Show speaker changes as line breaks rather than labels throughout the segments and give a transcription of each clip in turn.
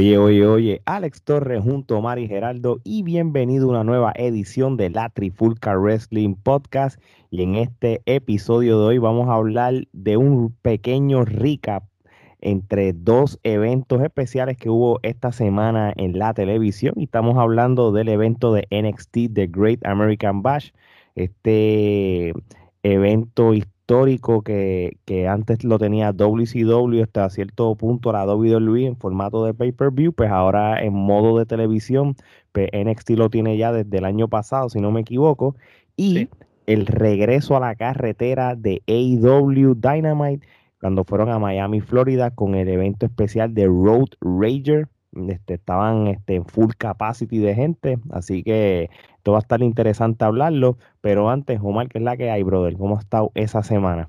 Oye, oye, oye, Alex Torres junto a Mari Geraldo y bienvenido a una nueva edición de la Trifulca Wrestling Podcast. Y en este episodio de hoy vamos a hablar de un pequeño recap entre dos eventos especiales que hubo esta semana en la televisión. Y estamos hablando del evento de NXT, The Great American Bash. Este evento histórico histórico que, antes lo tenía WCW hasta cierto punto la WWE en formato de pay-per-view, pues ahora en modo de televisión, pues NXT lo tiene ya desde el año pasado, si no me equivoco, y el regreso a la carretera de AEW Dynamite cuando fueron a Miami, Florida, con el evento especial de Road Rager, este, estaban este, en full capacity de gente, así que esto va a estar interesante hablarlo, pero antes, Omar, ¿qué es la que hay, brother? ¿Cómo ha estado esa semana?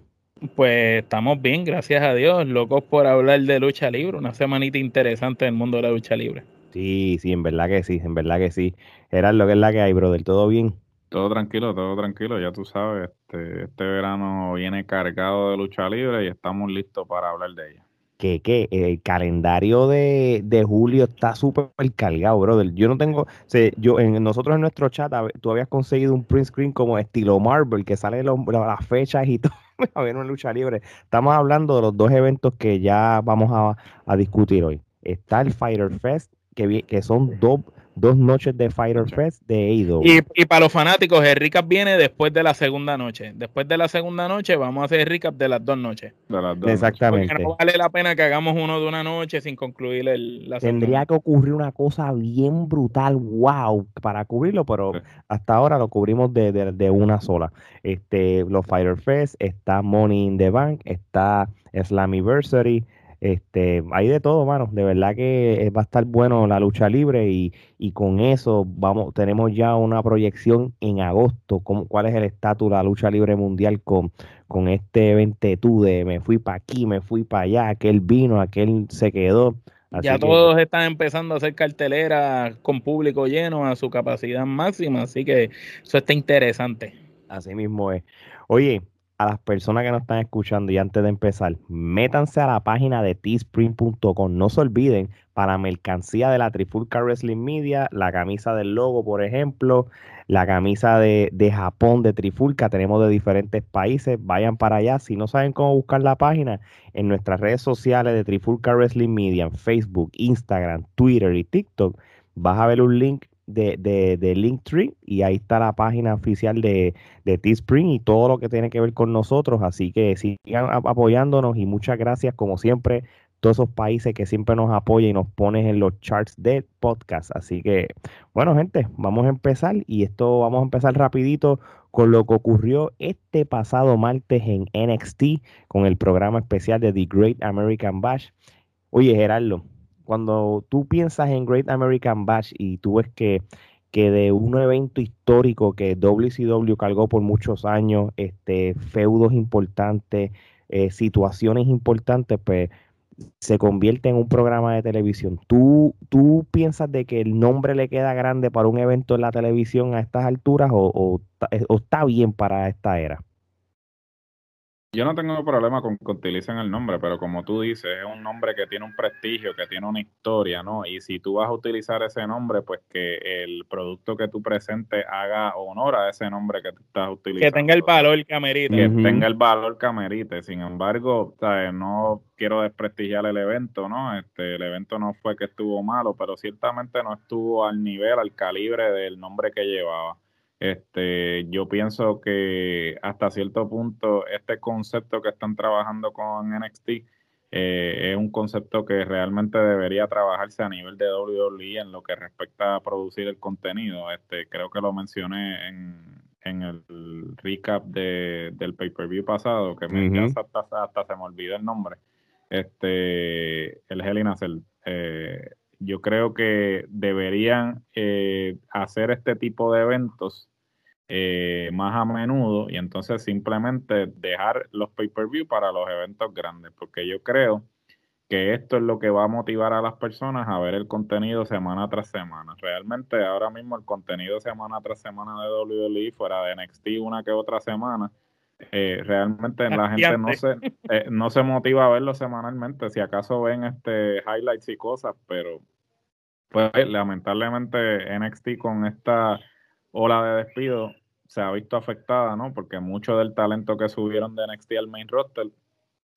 Pues estamos bien, gracias a Dios, locos por hablar de lucha libre, una semanita interesante en el mundo de la lucha libre.
Sí, sí, en verdad que sí, en verdad que sí. Era lo que es la que hay, brother, ¿todo bien?
Todo tranquilo, todo tranquilo, ya tú sabes, este, este verano viene cargado de lucha libre y estamos listos para hablar de ella
que, el calendario de, julio está súper cargado, brother. Yo no tengo, yo nosotros en nuestro chat, tú habías conseguido un print screen como estilo Marvel, que sale las fechas y todo, a una lucha libre. Estamos hablando de los dos eventos que ya vamos a, a discutir hoy. Está el Fighter Fest, que, que son dos dos noches de Fighter Fest de AEW.
Y, y, para los fanáticos, el recap viene después de la segunda noche. Después de la segunda noche vamos a hacer el recap de las dos noches.
Exactamente.
no vale la pena que hagamos uno de una noche sin concluir el,
la Tendría que ocurrir una cosa bien brutal, wow, para cubrirlo, pero hasta ahora lo cubrimos de, de, una sola. Este, los Fighter Fest, está Money in the Bank, está Slammiversary, este, hay de todo, mano. De verdad que eh, va a estar bueno la lucha libre y, con eso vamos, tenemos ya una proyección en agosto. Cómo, ¿Cuál es el estatus de la lucha libre mundial con, con este evento de me fui para aquí, me fui para allá, aquel vino, aquel se quedó?
ya todos están empezando a hacer cartelera con público lleno a su capacidad máxima, así que eso está interesante.
Así mismo es. Oye, a las personas que nos están escuchando y antes de empezar, métanse a la página de teespring.com. No se olviden para mercancía de la Trifulca Wrestling Media, la camisa del logo, por ejemplo, la camisa de, de, Japón de Trifulca, tenemos de diferentes países, vayan para allá. Si no saben cómo buscar la página, en nuestras redes sociales de Trifulca Wrestling Media, en Facebook, Instagram, Twitter y TikTok, vas a ver un link de, de, de, Linktree y ahí está la página oficial de, de Teespring y todo lo que tiene que ver con nosotros. Así que sigan apoyándonos y muchas gracias como siempre todos esos países que siempre nos apoyan y nos ponen en los charts de podcast. Así que, bueno, gente, vamos a empezar y esto vamos a empezar rapidito con lo que ocurrió este pasado martes en NXT con el programa especial de The Great American Bash. Oye, Gerardo, cuando tú piensas en Great American Bash y tú ves que, que de un evento histórico que WCW cargó por muchos años, este, feudos importantes, eh, situaciones importantes, pues se convierte en un programa de televisión. ¿Tú, ¿Tú piensas de que el nombre le queda grande para un evento en la televisión a estas alturas o está bien para esta era?
Yo no tengo problema con que utilicen el nombre, pero como tú dices, es un nombre que tiene un prestigio, que tiene una historia, ¿no? Y si tú vas a utilizar ese nombre, pues que el producto que tú presentes haga honor a ese nombre que tú estás utilizando.
Que tenga el valor que amerite.
Que tenga el valor que amerite. Sin embargo, ¿sabes? no quiero desprestigiar el evento, ¿no? Este, el evento no fue que estuvo malo, pero ciertamente no estuvo al nivel, al calibre del nombre que llevaba. Este, yo pienso que hasta cierto punto este concepto que están trabajando con NXT eh, es un concepto que realmente debería trabajarse a nivel de WWE en lo que respecta a producir el contenido. Este, creo que lo mencioné en, el recap del pay-per-view pasado, que me hasta, hasta, se me olvida el nombre. Este, el Hell in eh, yo creo que deberían eh, hacer este tipo de eventos eh, más a menudo y entonces simplemente dejar los pay-per-view para los eventos grandes, porque yo creo que esto es lo que va a motivar a las personas a ver el contenido semana tras semana. Realmente ahora mismo el contenido semana tras semana de WWE fuera de NXT una que otra semana eh, realmente la gente no se, eh, no se motiva a verlo semanalmente, si acaso ven este highlights y cosas, pero pues lamentablemente NXT con esta ola de despido se ha visto afectada, ¿no? Porque mucho del talento que subieron de NXT al main roster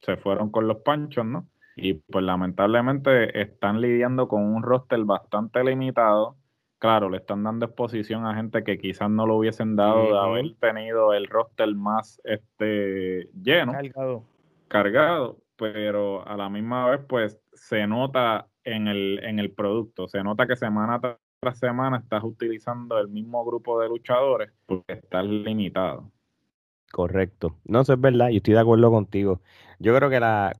se fueron con los panchos, ¿no? Y pues lamentablemente están lidiando con un roster bastante limitado claro, le están dando exposición a gente que quizás no lo hubiesen dado de haber tenido el roster más este lleno,
cargado.
cargado, pero a la misma vez pues se nota en el, en el producto, se nota que semana tras semana estás utilizando el mismo grupo de luchadores porque estás limitado.
Correcto. No, eso es verdad, yo estoy de acuerdo contigo. Yo creo que la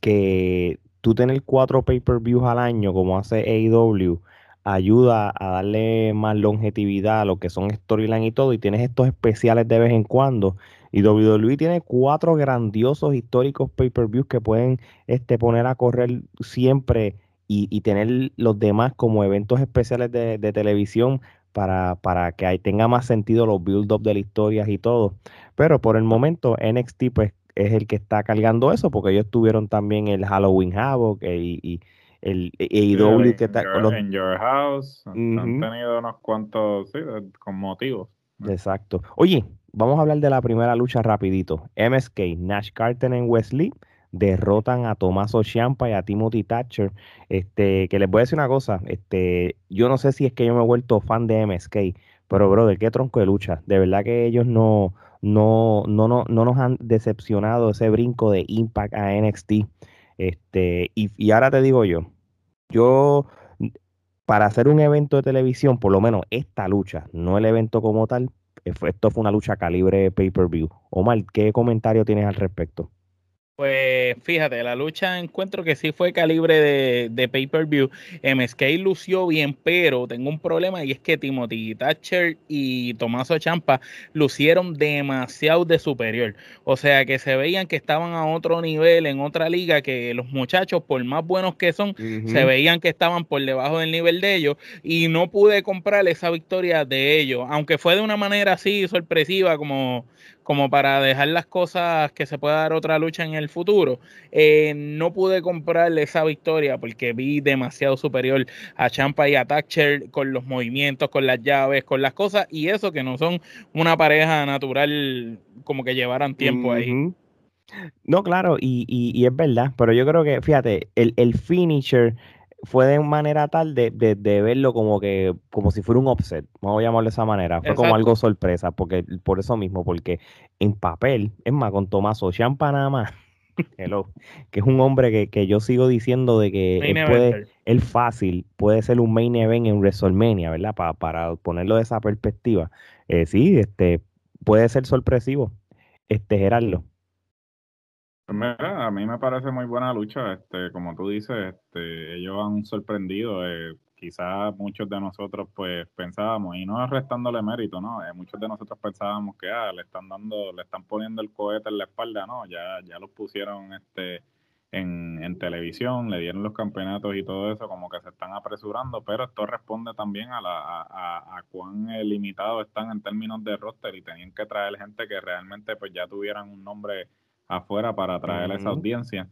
que tú tener cuatro pay-per-views al año como hace AEW ayuda a darle más longevidad a lo que son storyline y todo, y tienes estos especiales de vez en cuando. Y WWE tiene cuatro grandiosos históricos pay-per-views que pueden este, poner a correr siempre y, tener los demás como eventos especiales de, televisión para, para que tenga más sentido los build-up de las historias y todo. Pero por el momento NXT pues es el que está cargando eso porque ellos tuvieron también el Halloween Havoc eh, y el AEW que está
con los... En Your House han tenido unos cuantos, sí, con motivos.
Exacto. Oye, vamos a hablar de la primera lucha rapidito. MSK, Nash Carter en Wesley derrotan a Tommaso Ciampa y a Timothy Thatcher. Este, que les voy a decir una cosa, este, yo no sé si es que yo me he vuelto fan de MSK, pero brother, qué tronco de lucha. De verdad que ellos no, no, no, no, no nos han decepcionado ese brinco de Impact a NXT. Este, y, y ahora te digo yo, yo, para hacer un evento de televisión, por lo menos esta lucha, no el evento como tal, eh, esto fue una lucha calibre pay-per-view. Omar, ¿qué comentario tienes al respecto?
Pues fíjate, la lucha encuentro que sí fue calibre de, de pay-per-view. MSK lució bien, pero tengo un problema y es que Timothy Thatcher y Tomaso Champa lucieron demasiado de superior. O sea que se veían que estaban a otro nivel, en otra liga, que los muchachos, por más buenos que son, se veían que estaban por debajo del nivel de ellos y no pude comprar esa victoria de ellos, aunque fue de una manera así sorpresiva como como para dejar las cosas que se pueda dar otra lucha en el futuro. Eh, no pude comprarle esa victoria porque vi demasiado superior a Champa y a Thatcher con los movimientos, con las llaves, con las cosas y eso que no son una pareja natural como que llevaran tiempo ahí.
No, claro, y, y, es verdad, pero yo creo que, fíjate, el, el finisher fue de manera tal de, verlo como que, como si fuera un offset, vamos a llamarlo de esa manera. Fue como algo sorpresa, porque por eso mismo, porque en papel, es más, con Tomaso Champa nada más, que es un hombre que, yo sigo diciendo de que él puede, él fácil, puede ser un main event en WrestleMania, ¿verdad? Para, para ponerlo de esa perspectiva. Eh, sí, este, puede ser sorpresivo, este Gerardo.
Pues a mí me parece muy buena lucha, este, como tú dices, este, ellos han sorprendido, eh, quizás muchos de nosotros pues pensábamos, y no restándole mérito, ¿no? Eh, muchos de nosotros pensábamos que ah, le están dando, le están poniendo el cohete en la espalda, ¿no? Ya, ya los pusieron este en, en televisión, le dieron los campeonatos y todo eso, como que se están apresurando, pero esto responde también a, la, a, a, cuán eh, limitados están en términos de roster y tenían que traer gente que realmente pues ya tuvieran un nombre afuera para atraer a esa audiencia.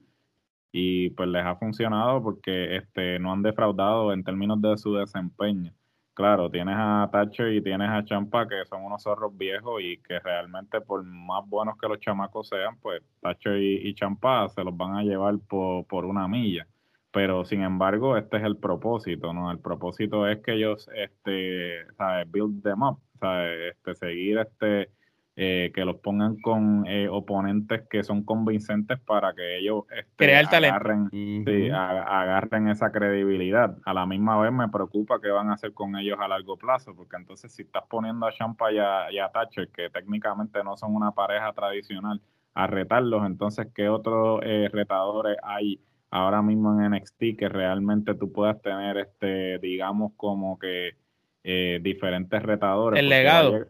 Y pues les ha funcionado porque este, no han defraudado en términos de su desempeño. Claro, tienes a Thatcher y tienes a Champa que son unos zorros viejos y que realmente por más buenos que los chamacos sean, pues Thatcher y, Champa se los van a llevar por, por una milla pero sin embargo este es el propósito, ¿no? El propósito es que ellos, este, ¿sabes? Build them up, ¿sabes? Este, seguir este, eh, que los pongan con eh, oponentes que son convincentes para que ellos este, agarren, agarren esa credibilidad. A la misma vez me preocupa qué van a hacer con ellos a largo plazo, porque entonces si estás poniendo a Champa y a, Thatcher, que técnicamente no son una pareja tradicional, a retarlos, entonces qué otros eh, retadores hay ahora mismo en NXT que realmente tú puedas tener, este digamos, como que diferentes retadores.
El legado.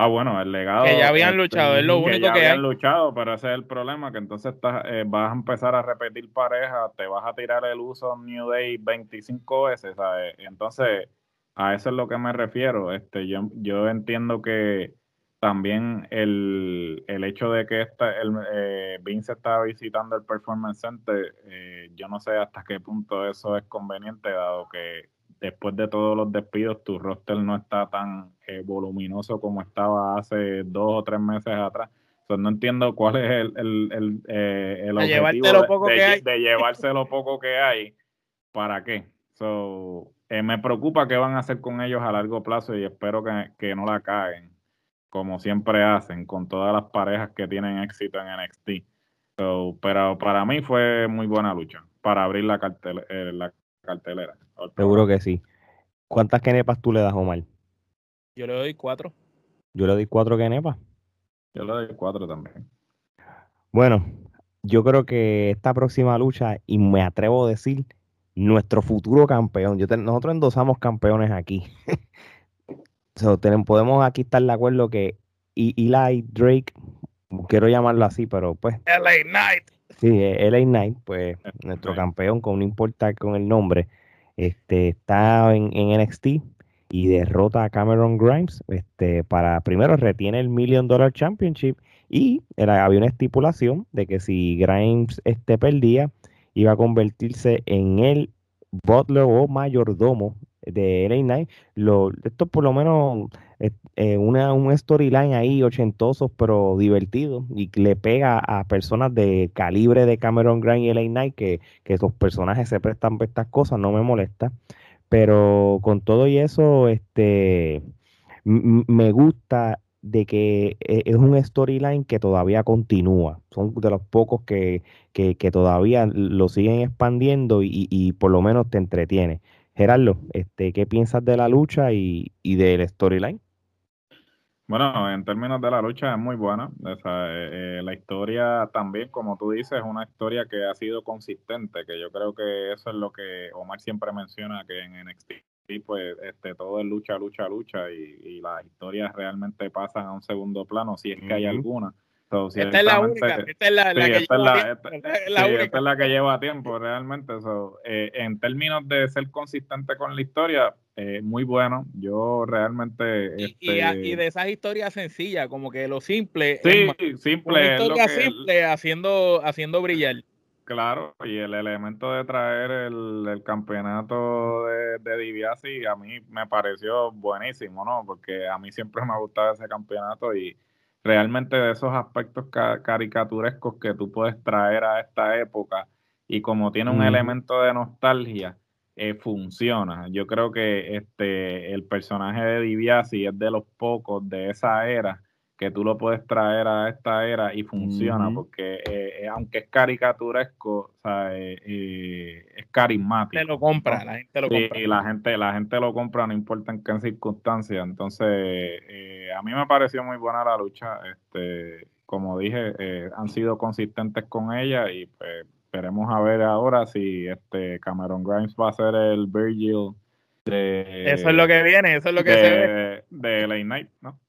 Ah, bueno, el legado.
Que ya habían este, luchado, es lo único que, ya
habían luchado, pero ese es el problema, que entonces estás, eh, vas a empezar a repetir pareja, te vas a tirar el uso New Day 25 veces, ¿sabes? Entonces, a eso es lo que me refiero. Este, yo, yo entiendo que, también el, el hecho de que esta, el, eh, Vince estaba visitando el Performance Center, eh, yo no sé hasta qué punto eso es conveniente, dado que después de todos los despidos tu roster no está tan eh, voluminoso como estaba hace dos o tres meses atrás. no entiendo cuál es el, el, el, el objetivo de, de, llevarse lo poco que hay. ¿Para qué? So, me preocupa qué van a hacer con ellos a largo plazo y espero que, que no la caguen como siempre hacen con todas las parejas que tienen éxito en NXT. pero para mí fue muy buena lucha para abrir la, eh, la cartelera.
Seguro que sí. ¿Cuántas kenepas tú le das, Omar?
Yo le doy cuatro.
Yo le doy cuatro kenepas.
Yo le doy cuatro también.
Bueno, yo creo que esta próxima lucha, y me atrevo a decir, nuestro futuro campeón. Yo nosotros endosamos campeones aquí. podemos aquí estar de acuerdo que Eli Drake, quiero llamarlo así, pero pues.
LA Knight.
Sí, eh, LA Knight, pues nuestro campeón, con no importar con el nombre, este, está en, NXT y derrota a Cameron Grimes. Este, para primero retiene el Million Dollar Championship y había una estipulación de que si Grimes este, perdía, iba a convertirse en el butler o mayordomo de LA Knight, lo, esto por lo menos eh, una, un storyline ahí ochentoso pero divertido y le pega a personas de calibre de Cameron Grimes y LA Knight que, que esos personajes se prestan por estas cosas, no me molesta. Pero con todo y eso, este me gusta de que e, es un storyline que todavía continúa. Son de los pocos que, que, todavía lo siguen expandiendo y, y, por lo menos te entretiene. Gerardo, este, ¿qué piensas de la lucha y, y del storyline?
Bueno, en términos de la lucha es muy buena. Eh, eh, la historia también, como tú dices, es una historia que ha sido consistente, que yo creo que eso es lo que Omar siempre menciona, que en NXT pues este, todo es lucha, lucha, lucha y, las historias realmente pasan a un segundo plano, si es que hay alguna
la única, esta es la, que tiempo.
Esta, es la que lleva tiempo realmente. Eh, en términos de ser consistente con la historia, eh, muy bueno. Yo realmente...
Y, este y, de esas historias sencillas, como que lo simple.
Sí, simple.
Una historia simple haciendo, haciendo brillar.
Claro, y el elemento de traer el, campeonato de, de Diviasi a mí me pareció buenísimo, ¿no? Porque a mí siempre me ha gustado ese campeonato y realmente de esos aspectos caricaturescos que tú puedes traer a esta época y como tiene un elemento de nostalgia, eh, funciona. Yo creo que este el personaje de Diviasi es de los pocos de esa era que tú lo puedes traer a esta era y funciona, porque eh, eh, aunque es caricaturesco, o sea, eh, es carismático.
lo compra, la gente lo compra.
Y la gente, la gente lo compra, no importa en qué circunstancias. Entonces, a mí me pareció muy buena la lucha. Este, como dije, han sido consistentes con ella y pues, esperemos a ver ahora si este Cameron Grimes va a ser el Virgil de...
Eso es lo que viene, eso es lo que
se
ve.
De Late Night, ¿no?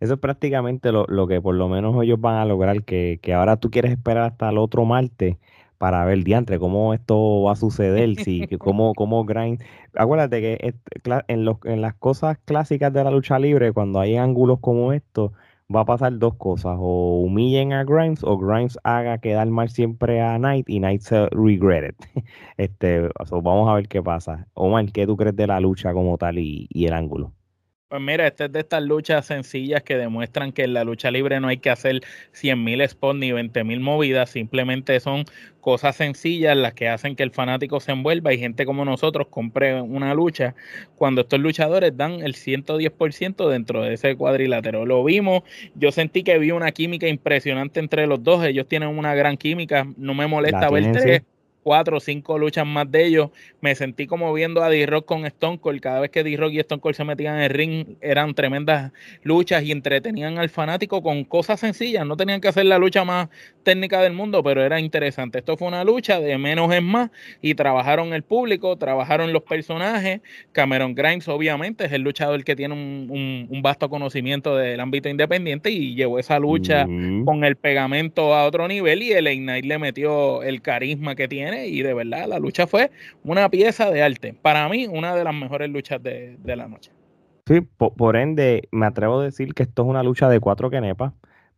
Eso es prácticamente lo, que por lo menos ellos van a lograr, que, ahora tú quieres esperar hasta el otro martes para ver diantre cómo esto va a suceder, si, cómo, cómo Grind. Acuérdate que en, los, en las cosas clásicas de la lucha libre, cuando hay ángulos como estos, va a pasar dos cosas, o humillen a Grimes o Grimes haga quedar mal siempre a Knight y Knight se regret Este, vamos a ver qué pasa. Omar, ¿qué tú crees de la lucha como tal y el ángulo?
Pues mira, esta es de estas luchas sencillas que demuestran que en la lucha libre no hay que hacer 100.000 spots ni 20.000 movidas, simplemente son cosas sencillas las que hacen que el fanático se envuelva. Y gente como nosotros compre una lucha cuando estos luchadores dan el 110% dentro de ese cuadrilátero. Lo vimos, yo sentí que vi una química impresionante entre los dos, ellos tienen una gran química, no me molesta verte cuatro o cinco luchas más de ellos. Me sentí como viendo a D-Rock con Stone Cold. Cada vez que D-Rock y Stone Cold se metían en el ring, eran tremendas luchas y entretenían al fanático con cosas sencillas. No tenían que hacer la lucha más técnica del mundo, pero era interesante. Esto fue una lucha de menos en más y trabajaron el público, trabajaron los personajes. Cameron Grimes, obviamente, es el luchador que tiene un, vasto conocimiento del ámbito independiente y llevó esa lucha con el pegamento a otro nivel y el Ignite le metió el carisma que tiene y de verdad la lucha fue una pieza de arte. Para mí, una de las mejores luchas de, la noche.
Sí, por, ende, me atrevo a decir que esto es una lucha de cuatro kenepas,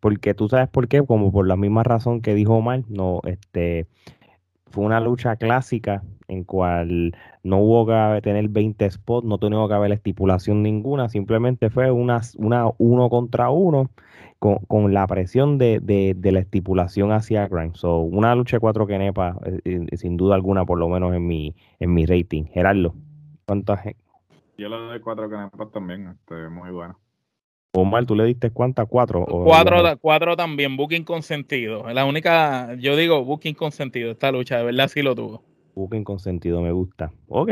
porque tú sabes por qué, como por la misma razón que dijo Omar, no, este, fue una lucha clásica en cual no hubo que tener 20 spots, no tuvo que haber estipulación ninguna, simplemente fue una, una uno contra uno con, la presión de, de, la estipulación hacia Grimes. So, una lucha de cuatro kenepas, eh, eh, sin duda alguna, por lo menos en mi, en mi rating. Gerardo, ¿cuántas?
Yo le doy cuatro kenepas también, este, muy bueno.
Omar, ¿tú le diste cuántas? ¿Cuatro?
cuatro, cuatro también, booking consentido. La única, yo digo booking consentido, esta lucha, de verdad sí lo tuvo.
Booking consentido, me gusta. Ok.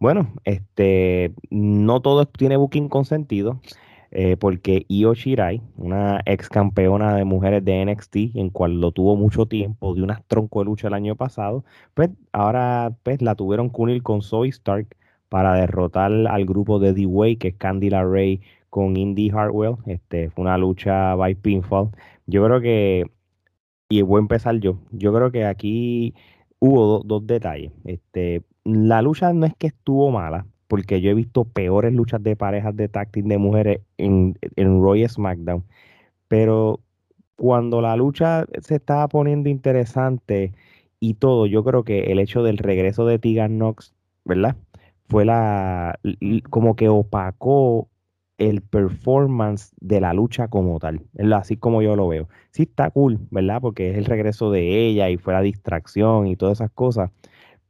Bueno, este, no todo tiene booking consentido. Eh, porque Io Shirai, una ex campeona de mujeres de NXT, en cual lo tuvo mucho tiempo, de una tronco de lucha el año pasado, pues ahora pues, la tuvieron que unir con Zoe Stark para derrotar al grupo de D-Way, que es Candy Ray con Indy Hartwell. Este, fue una lucha by pinfall. Yo creo que, y voy a empezar yo, yo creo que aquí hubo dos detalles. Este, la lucha no es que estuvo mala, porque yo he visto peores luchas de parejas de táctil de mujeres en, en Roy SmackDown. Pero cuando la lucha se estaba poniendo interesante y todo, yo creo que el hecho del regreso de Tegan Knox, ¿verdad? Fue la como que opacó el performance de la lucha como tal, así como yo lo veo. Sí está cool, ¿verdad? Porque es el regreso de ella y fue la distracción y todas esas cosas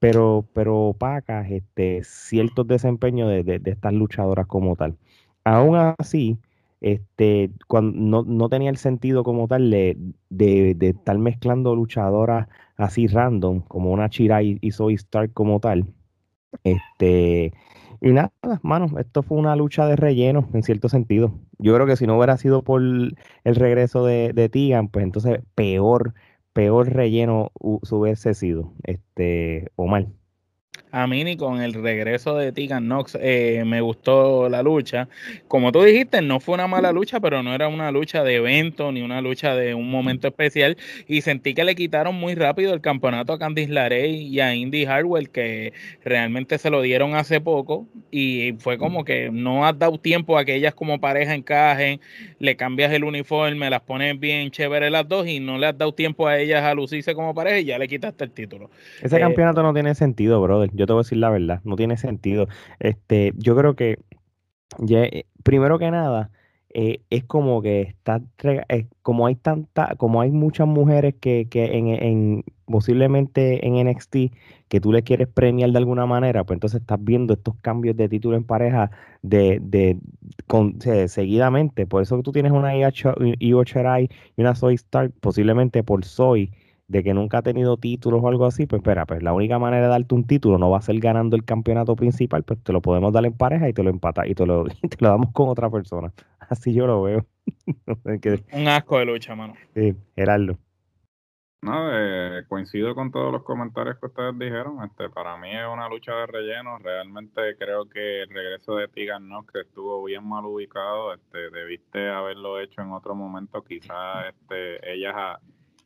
pero, pero opacas este, ciertos desempeños de, estas luchadoras como tal. Aún así, este, cuando no, tenía el sentido como tal de, estar mezclando luchadoras así random, como una Chira y, y Soy Stark como tal. Este, y nada, mano, esto fue una lucha de relleno en cierto sentido. Yo creo que si no hubiera sido por el regreso de, de Tigan, pues entonces peor peor relleno hubiese sido, este, mal
a mí ni con el regreso de Tegan Knox eh, me gustó la lucha. Como tú dijiste, no fue una mala lucha, pero no era una lucha de evento ni una lucha de un momento especial. Y sentí que le quitaron muy rápido el campeonato a Candice LaRey y a Indy Harwell, que realmente se lo dieron hace poco. Y fue como que no has dado tiempo a que ellas como pareja encajen, le cambias el uniforme, las pones bien chévere las dos y no le has dado tiempo a ellas a lucirse como pareja y ya le quitaste el título.
Ese campeonato no tiene sentido, brother. Yo te voy a decir la verdad, no tiene sentido. Este, yo creo que, eh, primero que nada, eh, es como que está, eh, como hay tanta, como hay muchas mujeres que, que en, en, posiblemente en NXT que tú le quieres premiar de alguna manera, pues entonces estás viendo estos cambios de título en pareja de, de, con, seguidamente. Por eso tú tienes una Io y una Soy Stark, posiblemente por Soy de que nunca ha tenido títulos o algo así, pues espera, pues la única manera de darte un título no va a ser ganando el campeonato principal, pues te lo podemos dar en pareja y te lo empata y te lo, te lo damos con otra persona. Así yo lo veo.
un asco de lucha, mano.
Sí, Gerardo.
No, eh, coincido con todos los comentarios que ustedes dijeron. Este, para mí es una lucha de relleno. Realmente creo que el regreso de Tigan no que estuvo bien mal ubicado. Este, debiste haberlo hecho en otro momento. Quizás este, ellas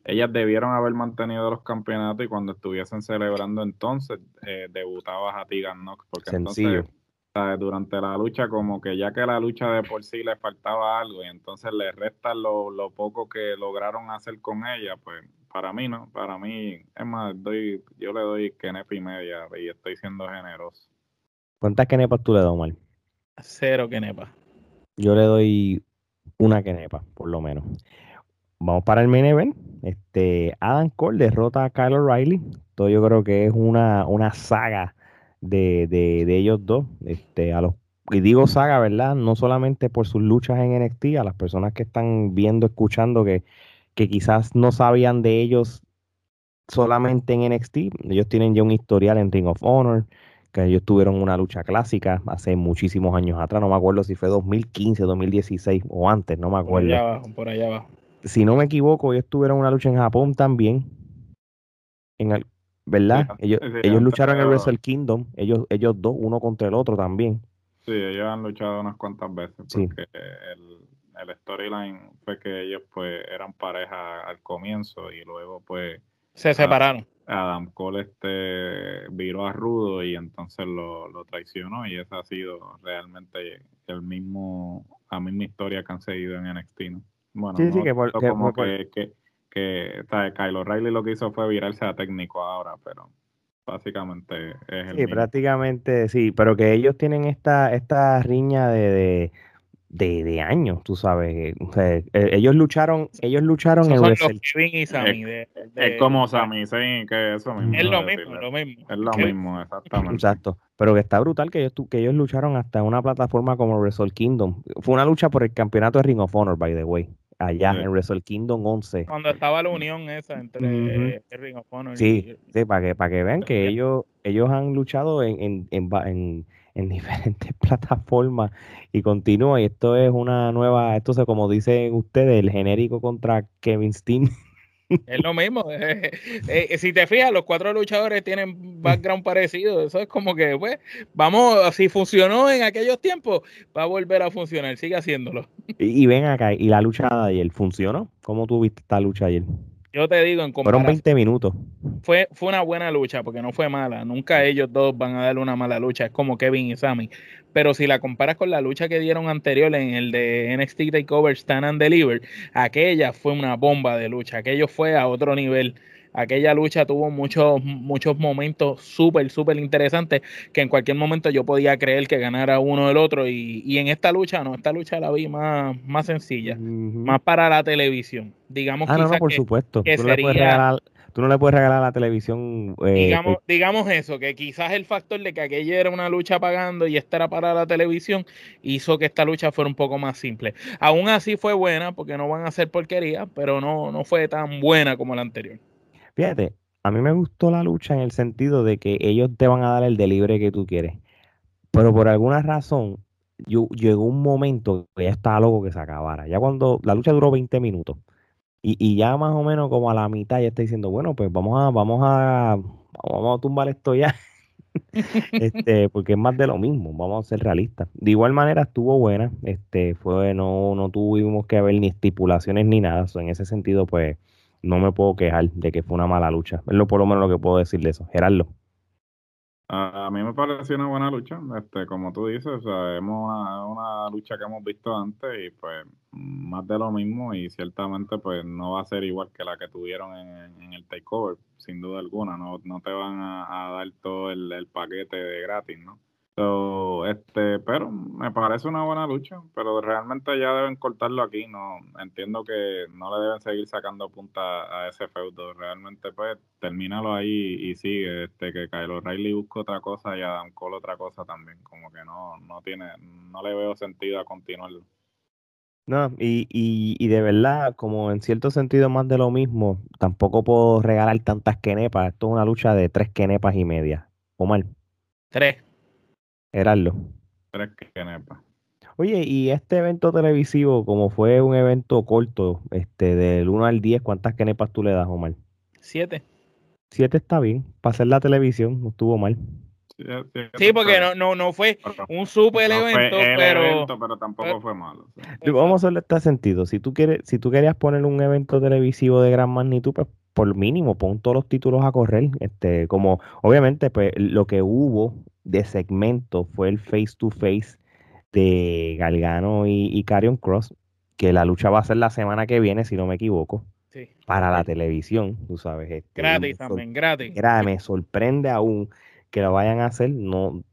ellas debieron haber mantenido los campeonatos y cuando estuviesen celebrando entonces eh, debutabas a Tegan Knox porque entonces durante la lucha como que ya que la lucha de por sí le faltaba algo y entonces le restan lo, lo poco que lograron hacer con ella pues para mí no para mí es más doy yo le doy kenepa y media y estoy siendo generoso.
¿cuántas kenepas tú le das mal?
cero kenepa.
Yo le doy una kenepa por lo menos vamos para el main event. Este, Adam Cole derrota a Kyle O'Reilly. Todo yo creo que es una, una saga de, de, ellos dos. Este, a los, y digo saga, ¿verdad? No solamente por sus luchas en NXT, a las personas que están viendo, escuchando, que, que quizás no sabían de ellos solamente en NXT. Ellos tienen ya un historial en Ring of Honor, que ellos tuvieron una lucha clásica hace muchísimos años atrás. No me acuerdo si fue 2015, 2016 o antes, no me acuerdo.
Por allá abajo, por allá abajo
si no me equivoco, ellos tuvieron una lucha en Japón también. En el, ¿Verdad? ellos, ellos lucharon en el Wrestle Kingdom, ellos, ellos dos, uno contra el otro también.
Sí, ellos han luchado unas cuantas veces porque el, el storyline fue que ellos pues eran pareja al comienzo y luego pues
Se separaron.
Adam Cole este viró a Rudo y entonces lo, lo traicionó y esa ha sido realmente el mismo la misma historia que han seguido en NXT ¿no? Bueno
Sí, sí,
no
que por- que-
como
por-
que, que, que, ¿sabes? Kyle O'Reilly lo que hizo fue virarse a técnico ahora pero básicamente es el
Sí,
mismo.
prácticamente sí, pero que ellos tienen esta, esta riña de, de, de, de años, tú sabes. o sea, eh, ellos lucharon, ellos lucharon en
son
Wrestle-
los Kevin y Sammy. de- de-
es como Sami Zayn que eso mismo
Es lo mismo, lo mismo.
es lo mismo exactamente
Exacto, pero que está brutal que ellos, tu- que ellos lucharon hasta en una plataforma como Wrestle Kingdom. Fue una lucha por el campeonato de Ring of Honor, by the way, allá
Sí.
en Wrestle Kingdom 11.
Cuando estaba la unión esa entre eh, Ring of Honor
Sí,
y
sí, para que, para que vean que ellos, ellos han luchado en, en, en, en- en diferentes plataformas y continúa. Y esto es una nueva, esto es como dicen ustedes, el genérico contra Kevin Steen.
es lo mismo. eh, eh, si te fijas, los cuatro luchadores tienen background parecido. Eso es como que, pues, vamos, si funcionó en aquellos tiempos, va a volver a funcionar. Sigue haciéndolo.
Y, y ven acá, y la lucha de ayer, ¿funcionó? ¿Cómo tú viste esta lucha ayer?
Yo te digo, en
Fueron
comparación,
20 minutos.
fue, fue una buena lucha porque no fue mala. Nunca ellos dos van a darle una mala lucha. Es como Kevin y Sammy. Pero si la comparas con la lucha que dieron anterior en el de NXT Takeover Stand and Deliver, aquella fue una bomba de lucha. Aquello fue a otro nivel. Aquella lucha tuvo muchos, muchos momentos súper, súper interesantes que en cualquier momento yo podía creer que ganara uno del otro. Y, y en esta lucha, no, esta lucha la vi más, más sencilla, más para la televisión. Digamos
Ah, no, no, por
que-
supuesto.
que
Tú no, le puedes
sería-
regalar, tú no le puedes regalar a la televisión. eh,
digamos, digamos eso, que quizás el factor de que aquella era una lucha pagando y esta era para la televisión hizo que esta lucha fuera un poco más simple. Aún así fue buena, porque no van a ser porquería, pero no, no fue tan buena como la anterior.
Fíjate, a mí me gustó la lucha en el sentido de que ellos te van a dar el delivery que tú quieres. Pero por alguna razón, yo, llegó un momento que ya estaba loco que se acabara. Ya cuando la lucha duró 20 minutos. Y, y ya más o menos como a la mitad ya está diciendo, bueno, pues vamos a, vamos a, vamos a tumbar esto ya. este, porque es más de lo mismo, vamos a ser realistas. De igual manera estuvo buena, este, fue, no, no tuvimos que ver ni estipulaciones ni nada. en ese sentido, pues, no me puedo quejar de que fue una mala lucha. Es lo por lo menos lo que puedo decir de eso. Gerardo.
A, a mí me pareció una buena lucha, este, como tú dices, o sea, hemos una, una lucha que hemos visto antes y pues más de lo mismo y ciertamente pues no va a ser igual que la que tuvieron en, en el takeover, sin duda alguna, no, no te van a, a dar todo el, el paquete de gratis, ¿no? So, este, pero me parece una buena lucha, pero realmente ya deben cortarlo aquí, no entiendo que no le deben seguir sacando punta a ese feudo, realmente pues termínalo ahí y sigue, este, que Kyle O'Reilly busca otra cosa y Adam Cole otra cosa también, como que no, no tiene, no le veo sentido a continuarlo.
No, y, y, y de verdad, como en cierto sentido más de lo mismo, tampoco puedo regalar tantas quenepas. Esto es una lucha de tres quenepas y media. Omar,
Tres.
Gerardo.
Tres que nepa.
Oye, y este evento televisivo, como fue un evento corto, este, del 1 al 10, ¿cuántas quenepas tú le das, Omar?
Siete.
Siete está bien, para hacer la televisión, no estuvo mal.
Sí,
Sí, porque no, no, no fue
pero-
un super
no fue
evento,
el
pero.
evento, pero tampoco fue malo.
Vamos a hacerle este sentido. Si tú quieres, si tú querías poner un evento televisivo de gran magnitud, pues por mínimo pon todos los títulos a correr. Este, como obviamente, pues lo que hubo de segmento fue el face to face de Galgano y, y Karrion Cross, que la lucha va a ser la semana que viene, si no me equivoco,
Sí.
para la televisión, tú sabes. Este,
Gratis también, gratis.
Me sorprende aún que lo vayan a hacer, no,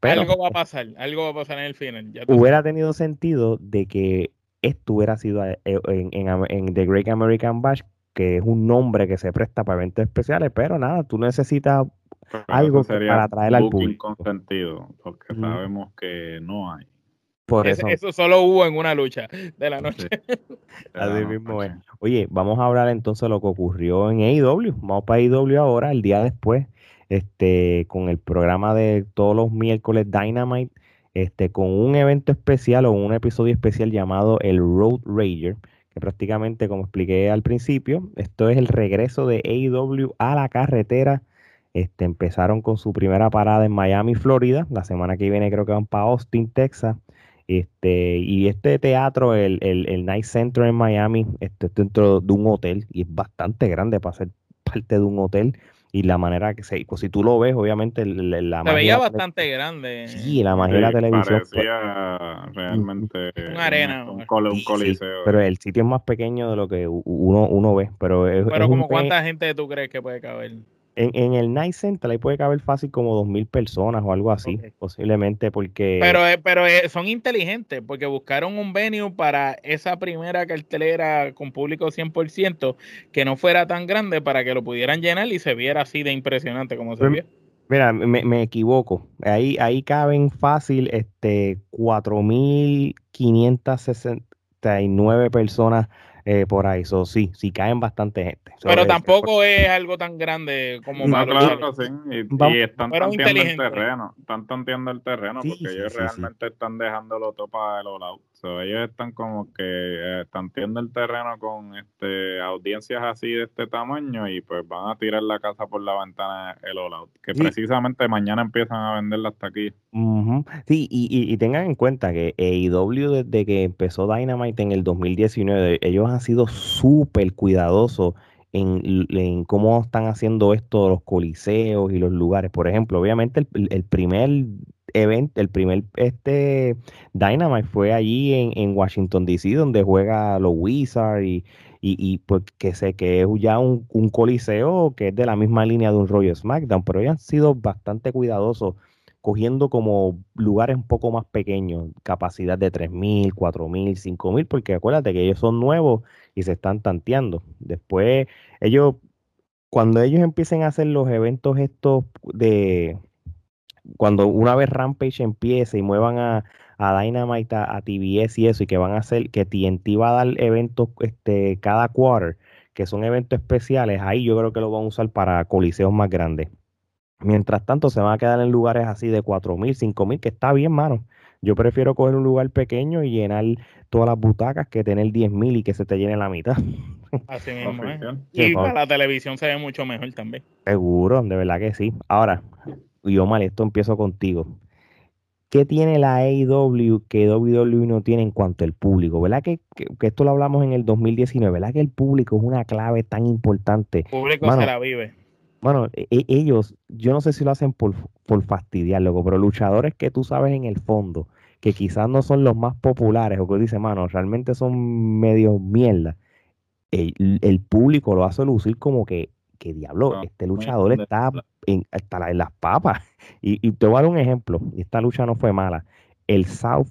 pero
algo va a pasar, algo va a pasar en el final. Ya
hubiera tenido sentido de que esto hubiera sido eh, en, en Am- en The Great American Bash, que es un nombre que se presta para eventos especiales, pero nada, tú necesitas
Pero
algo para atraer al
booking
público.
con sentido, porque sabemos que no hay.
por
Eso,
eso.
eso solo hubo en una lucha de la noche.
Sí.
Mismo es. Oye, vamos a hablar entonces de lo que ocurrió en AEW. Vamos para AEW ahora, el día después, este, con el programa de todos los miércoles Dynamite, este, con un evento especial o un episodio especial llamado el Road Rager, que prácticamente, como expliqué al principio, esto es el regreso de AEW a la carretera. Este, empezaron con su primera parada en Miami, Florida. La semana que viene creo que van para Austin, Texas. Este, y este teatro, el, el, el Night Center en Miami, este, está dentro de un hotel y es bastante grande para ser parte de un hotel y la manera que se, pues, si tú lo ves, obviamente la
se veía bastante grande.
Sí, la magia de la televisión.
Parecía realmente
una arena,
un, coliseo.
pero el sitio es más pequeño de lo que uno, uno ve. Pero, es,
pero como cuánta gente tú crees que puede caber.
En, en, el Night Center ahí puede caber fácil como dos mil personas o algo así, posiblemente porque...
Pero, eh, pero eh, son inteligentes porque buscaron un venue para esa primera cartelera con público 100% que no fuera tan grande para que lo pudieran llenar y se viera así de impresionante como se vio.
Mira, me, me, equivoco. Ahí, ahí caben fácil este 4.569 personas eh, por ahí. So, sí, sí caen bastante gente.
pero tampoco es algo tan grande como
no, claro, sí. Y, están tanteando el terreno. Están tanteando el terreno porque ellos realmente están dejándolo todo para el all out. ellos están como que eh, tanteando el terreno con este audiencias así de este tamaño y pues van a tirar la casa por la ventana el all out. Que precisamente mañana empiezan a venderla hasta aquí.
Sí, y, y, tengan en cuenta que AEW desde que empezó Dynamite en el 2019, ellos han sido súper cuidadosos en, cómo están haciendo esto los coliseos y los lugares. Por ejemplo, obviamente el, primer evento, el primer este Dynamite fue allí en, Washington DC, donde juega los Wizards y, y, pues que sé que es ya un, un, coliseo que es de la misma línea de un Royal SmackDown, pero ellos han sido bastante cuidadosos cogiendo como lugares un poco más pequeños, capacidad de 3.000, 4.000, 5.000, porque acuérdate que ellos son nuevos y se están tanteando. Después, ellos, cuando ellos empiecen a hacer los eventos estos de, cuando una vez Rampage empiece y muevan a, a Dynamite, a, TBS y eso, y que van a hacer, que TNT va a dar eventos este, cada quarter, que son eventos especiales, ahí yo creo que lo van a usar para coliseos más grandes. Mientras tanto, se van a quedar en lugares así de 4.000, 5.000, que está bien, mano. Yo prefiero coger un lugar pequeño y llenar todas las butacas que tener 10.000 y que se te llene la mitad.
Así mismo Y para la televisión se ve mucho mejor también.
Seguro, de verdad que sí. Ahora, yo mal, esto empiezo contigo. ¿Qué tiene la AEW que WWE no tiene en cuanto al público? ¿Verdad que, esto lo hablamos en el 2019? ¿Verdad que el público es una clave tan importante? El
público se la vive.
Bueno, e, e, ellos, yo no sé si lo hacen por, por fastidiar, loco, pero luchadores que tú sabes en el fondo, que quizás no son los más populares, o que dice, mano, realmente son medio mierda, el, público lo hace lucir como que, que diablo, este luchador está en, en las papas. Y, y te voy a dar un ejemplo, y esta lucha no fue mala. El South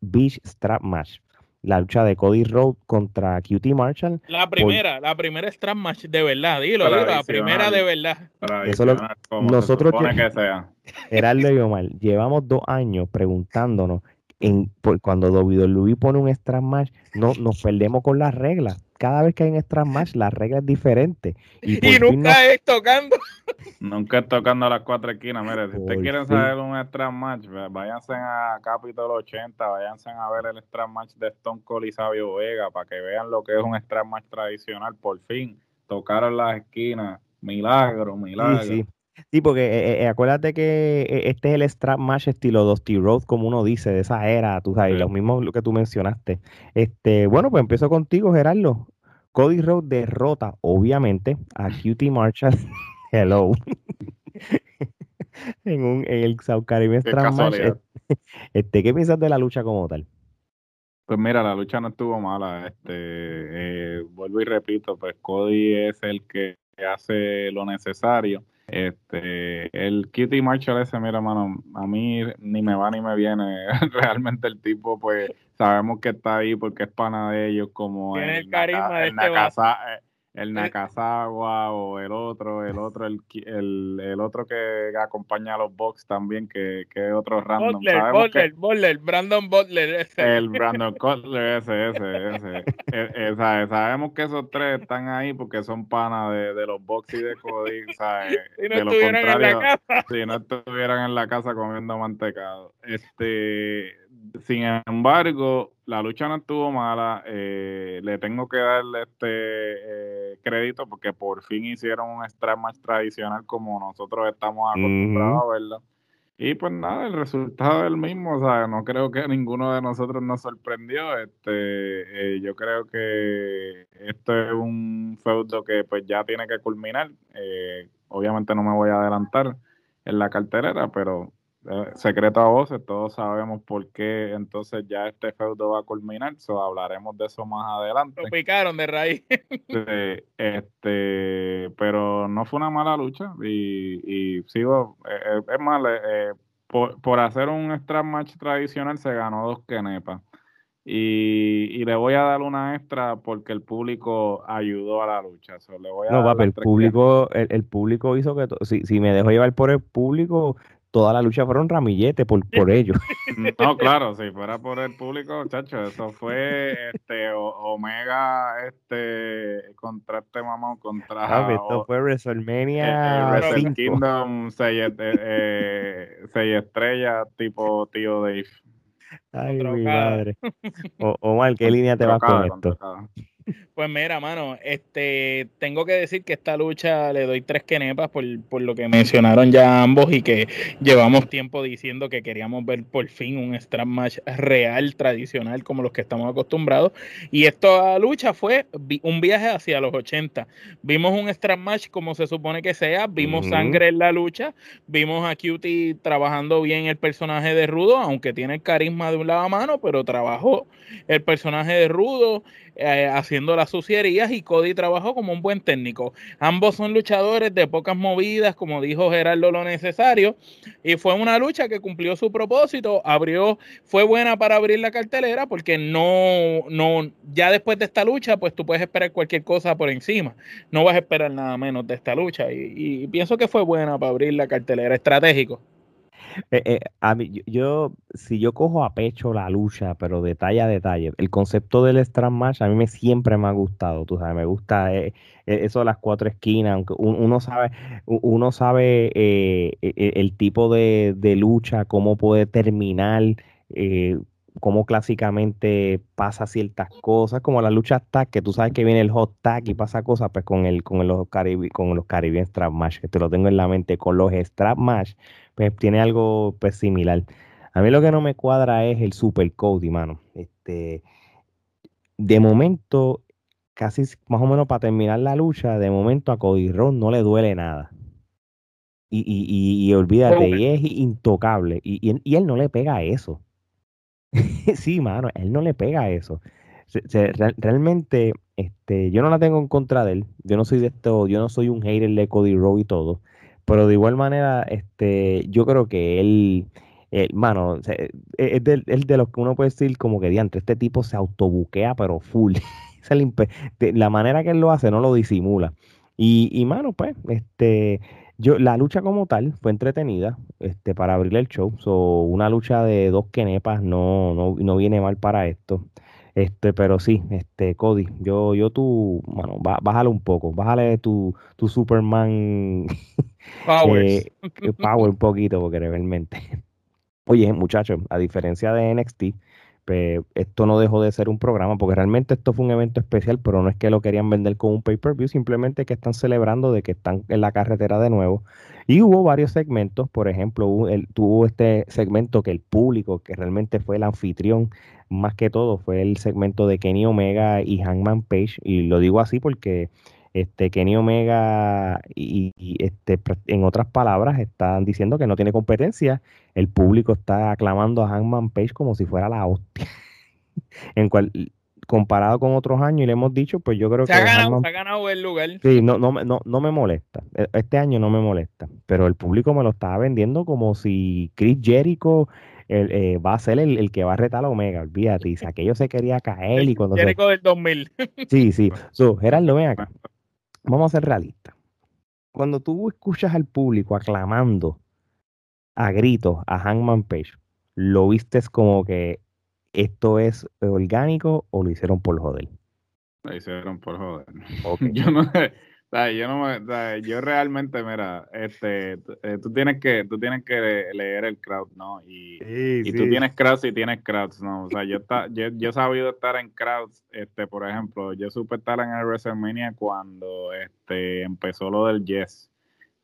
Beach Strap Match la lucha de Cody Rhodes contra QT Marshall.
La primera, la primera strap match de verdad, dilo, dilo la primera de verdad.
Eso lo, nosotros que sea. Gerardo y Omar, llevamos dos años preguntándonos en, por, cuando WWE pone un strap match, no, nos perdemos con las reglas cada vez que hay un strap match, la regla es diferente.
Y, nunca es tocando.
Nunca es tocando a las cuatro esquinas. Mire, si ustedes quieren saber un strap match, váyanse a Capitol 80, váyanse a ver el strap match de Stone Cold y Sabio Vega para que vean lo que es un strap match tradicional. Por fin, tocaron las esquinas. Milagro, milagro.
Sí, sí. Sí, porque eh, eh, acuérdate que eh, este es el strap match estilo Dusty Road, como uno dice, de esa era, tú sabes, lo mismo que tú mencionaste. Este, bueno, pues empiezo contigo, Gerardo. Cody Rhodes derrota, obviamente, a QT Marshall. Hello. en, un, en el South Caribbean Strap Match. Este, ¿Qué piensas de la lucha como tal?
Pues mira, la lucha no estuvo mala. Este, vuelvo y repito, pues Cody es el que hace lo necesario este, el Kitty Marshall ese, mira, mano, a mí ni me va ni me viene. Realmente el tipo, pues, sabemos que está ahí porque es pana de ellos, como
en el, carisma de este
el Nakazawa o el otro, el otro, el, el, el, otro que acompaña a los Bucks también, que, que es otro random.
Butler, Butler, Butler, Brandon Butler.
Ese. El Brandon Cutler, ese, ese, ese. E, e, sabemos que esos tres están ahí porque son panas de, de los Bucks y de Cody. ¿sabes?
Si no estuvieran en la casa.
Si no estuvieran en la casa comiendo mantecado. Este, sin embargo, la lucha no estuvo mala. Eh, le tengo que darle este eh, crédito porque por fin hicieron un strap más tradicional como nosotros estamos acostumbrados a verlo. Y pues nada, el resultado es el mismo, o sea, no creo que ninguno de nosotros nos sorprendió. Este, eh, yo creo que esto es un feudo que pues ya tiene que culminar. Eh, obviamente no me voy a adelantar en la carterera, pero secreto a voces, todos sabemos por qué entonces ya este feudo va a culminar, so, hablaremos de eso más adelante.
Lo picaron de raíz.
este, pero no fue una mala lucha y, sigo, eh, eh, es más, por, hacer un extra match tradicional se ganó dos kenepas. Y, le voy a dar una extra porque el público ayudó a la lucha. le voy a
no, papi, el público, el, público hizo que si, si me dejo llevar por el público, toda la lucha fueron ramilletes por, por ellos.
No, claro, si fuera por el público, chacho, eso fue este Omega este contra este mamón contra
ah, esto fue WrestleMania
eh, eh Kingdom 6 eh, estrellas tipo tío Dave.
Ay, mi madre. O, Omar, ¿qué línea te vas con esto?
Pues mira, mano, este, tengo que decir que esta lucha le doy tres quenepas por, por, lo que mencionaron ya ambos y que llevamos tiempo diciendo que queríamos ver por fin un strap match real, tradicional, como los que estamos acostumbrados. Y esta lucha fue un viaje hacia los 80. Vimos un strap match como se supone que sea, vimos sangre en la lucha, vimos a Cutie trabajando bien el personaje de Rudo, aunque tiene el carisma de un lado a mano, pero trabajó el personaje de Rudo eh, haciendo las sucierías y Cody trabajó como un buen técnico. Ambos son luchadores de pocas movidas, como dijo Gerardo, lo necesario. Y fue una lucha que cumplió su propósito, abrió, fue buena para abrir la cartelera porque no, no, ya después de esta lucha, pues tú puedes esperar cualquier cosa por encima. No vas a esperar nada menos de esta lucha. Y, y pienso que fue buena para abrir la cartelera estratégico.
Eh, eh, a mí, yo, si yo cojo a pecho la lucha, pero detalle a detalle, el concepto del Strand Match a mí me siempre me ha gustado, tú sabes, me gusta eh, eso de las cuatro esquinas, aunque uno sabe, uno sabe e, e, el tipo de, de, lucha, cómo puede terminar, cómo clásicamente pasa ciertas cosas, como la lucha tag, que tú sabes que viene el hot tag y pasa cosas, pues con el, con los Caribe, con los Caribbean Strap Match, que te lo tengo en la mente, con los Strap Match pues tiene algo pues, similar. A mí lo que no me cuadra es el Super Cody, mano. Este, de momento, casi más o menos para terminar la lucha, de momento a Cody Ron no le duele nada. Y, y, y, olvídate, y es intocable. Y, él no le pega a eso. sí, mano, él no le pega a eso. realmente, este, yo no la tengo en contra de él. Yo no soy de esto, yo no soy un hater de Cody Rowe y todo. Pero de igual manera, este, yo creo que él, mano, e, es de, de los que uno puede decir como que diante, este tipo se autobuquea, pero full. la manera que él lo hace no lo disimula. Y, y mano, pues, este, yo, la lucha como tal fue entretenida, este, para abrir el show. So, una lucha de dos quenepas no, no, no viene mal para esto. Este, pero sí, este, Cody, yo, yo tú, bueno, bájale un poco, bájale tu, tu Superman
eh,
power un poquito, porque realmente. Oye, muchachos, a diferencia de NXT, esto no dejó de ser un programa, porque realmente esto fue un evento especial, pero no es que lo querían vender con un pay-per-view, simplemente que están celebrando de que están en la carretera de nuevo. Y hubo varios segmentos, por ejemplo, tuvo este segmento que el público, que realmente fue el anfitrión, más que todo fue el segmento de Kenny Omega y Hangman Page, y lo digo así porque este Kenny Omega y, este en otras palabras están diciendo que no tiene competencia, el público está aclamando a Hangman Page como si fuera la hostia. en cual comparado con otros años y le hemos dicho, pues yo creo
que
ha
ganado, se ha ganado el lugar.
Sí, no, no, no, no me molesta. E, este año no me molesta, pero el público me lo estaba vendiendo como si Chris Jericho eh, va a ser el, que va a retar a Omega, olvídate. Dice, aquello se quería caer y cuando
Jericho del 2000.
Sí, sí. So, Gerardo, ven acá. Vamos a ser realistas. Cuando tú escuchas al público aclamando a gritos a Hangman Page, ¿lo vistes como que esto es orgánico o lo hicieron por joder?
Lo hicieron por joder. Yo no yo no yo realmente, mira, este, eh, tú tienes que, tú tienes que leer el crowd, ¿no? Y, y tú tienes crowds y tienes crowds, ¿no? O sea, yo, está, yo, yo, he sabido estar en crowds, este, por ejemplo, yo supe estar en el WrestleMania cuando, este, empezó lo del Yes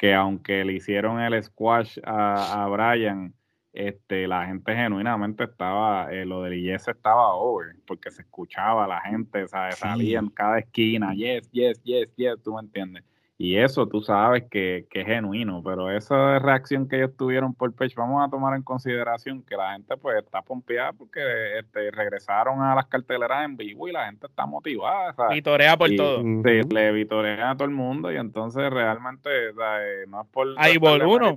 que aunque le hicieron el squash a, a Brian, este, la gente genuinamente estaba, eh, lo del IES estaba over, porque se escuchaba la gente, ¿sabes? salía en cada esquina, yes, yes, yes, yes, tú me entiendes. Y eso tú sabes que, que, es genuino, pero esa reacción que ellos tuvieron por Page, vamos a tomar en consideración que la gente pues está pompeada porque este, regresaron a las carteleras en vivo y la gente está motivada. ¿sabes?
Vitorea por todo.
le vitorea a todo el mundo y entonces realmente ¿sabes? no es por...
Ahí por uno.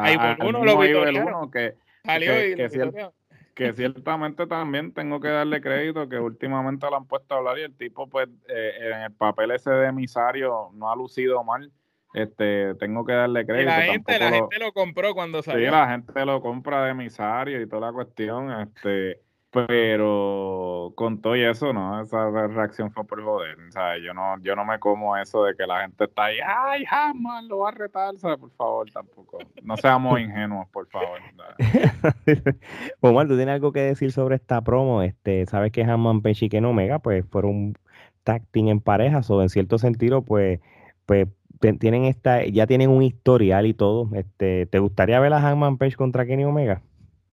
Ahí por uno lo uno que, que, que, que ciertamente también tengo que darle crédito que últimamente lo han puesto a hablar y el tipo pues eh, en el papel ese de emisario no ha lucido mal. Este tengo que darle crédito
la gente la gente lo compró cuando salió.
sí la gente lo compra de emisario y toda la cuestión este pero con todo y eso, no, esa reacción fue por joder. ¿sabes? Yo no, yo no me como eso de que la gente está ahí, ay, jamás lo va a retar, ¿sabes? Por favor, tampoco. No seamos ingenuos, por favor.
Omar, ¿tú tienes algo que decir sobre esta promo? Este, sabes que Hammond, Page y Ken Omega, pues fueron tag team en parejas, o en cierto sentido, pues, pues tienen esta, ya tienen un historial y todo. Este, ¿te gustaría ver a Hammond Page contra Kenny Omega?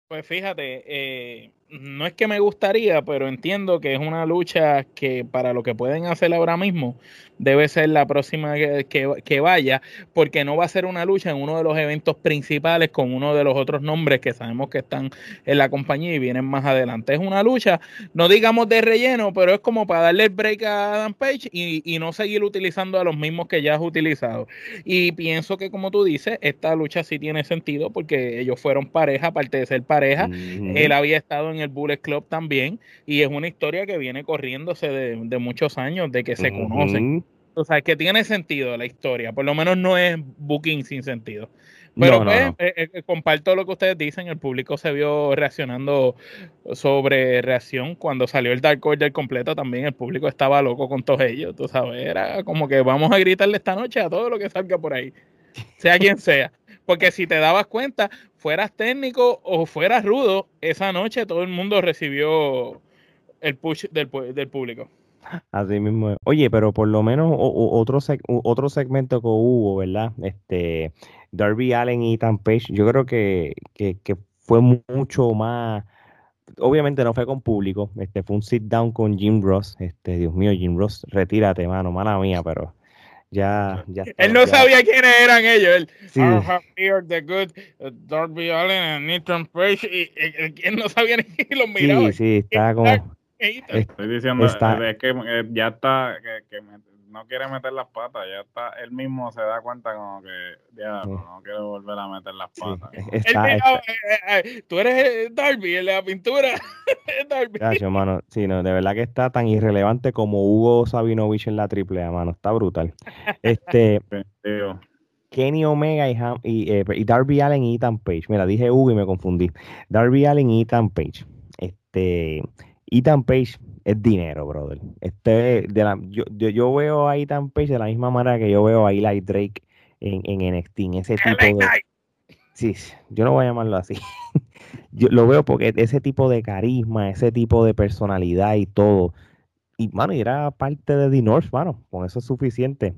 Pues fíjate, eh, no es que me gustaría, pero entiendo que es una lucha que para lo que pueden hacer ahora mismo debe ser la próxima que, vaya, porque no va a ser una lucha en uno de los eventos principales con uno de los otros nombres que sabemos que están en la compañía y vienen más adelante. Es una lucha, no digamos de relleno, pero es como para darle el break a Adam Page y, no seguir utilizando a los mismos que ya has utilizado. Y pienso que, como tú dices, esta lucha sí tiene sentido porque ellos fueron pareja, aparte de ser pareja, él había estado en el Bullet Club también, y es una historia que viene corriéndose de, muchos años, de que se conocen. O sea, que tiene sentido la historia, por lo menos no es booking sin sentido. Pero pues, eh, eh, comparto lo que ustedes dicen, el público se vio reaccionando sobre reacción cuando salió el Dark Order completo, también el público estaba loco con todos ellos, tú sabes, era como que vamos a gritarle esta noche a todo lo que salga por ahí, sea quien sea. Porque si te dabas cuenta, fueras técnico o fueras rudo, esa noche todo el mundo recibió el push del, público.
Así mismo. Oye, pero por lo menos otro, otro segmento que hubo, ¿verdad? Este, Darby Allen y Ethan Page, yo creo que, que, fue mucho más. Obviamente no fue con público, este fue un sit down con Jim Ross. Este, Dios mío, Jim Ross, retírate, mano, mala mía, pero ya, ya
Él no sabía quiénes eran ellos. Él, sí. I the good uh, Darby Allen and Page. Y, él no sabía ni los miraba.
Sí, sí, está como.
Estoy diciendo, es que eh, ya está, que, no quiere meter las patas, ya está, él mismo se da cuenta como que ya no quiere volver a meter las patas.
Eh, eh, tú eres Darby en la pintura.
Darby. sí, no, de verdad que está tan irrelevante como Hugo Sabinovich en la triple A, mano, está brutal. Este Kenny Omega y, y, Darby Allen y Ethan Page. Mira, dije Hugo y me confundí. Darby Allen y Ethan Page. Este Ethan Page es dinero, brother. Este, de la, yo, yo, veo a Ethan Page de la misma manera que yo veo a Eli Drake en, en NXT, ese tipo de... Sí, yo no voy a llamarlo así. yo lo veo porque ese tipo de carisma, ese tipo de personalidad y todo. Y, mano, y era parte de The North, mano. Con eso es suficiente.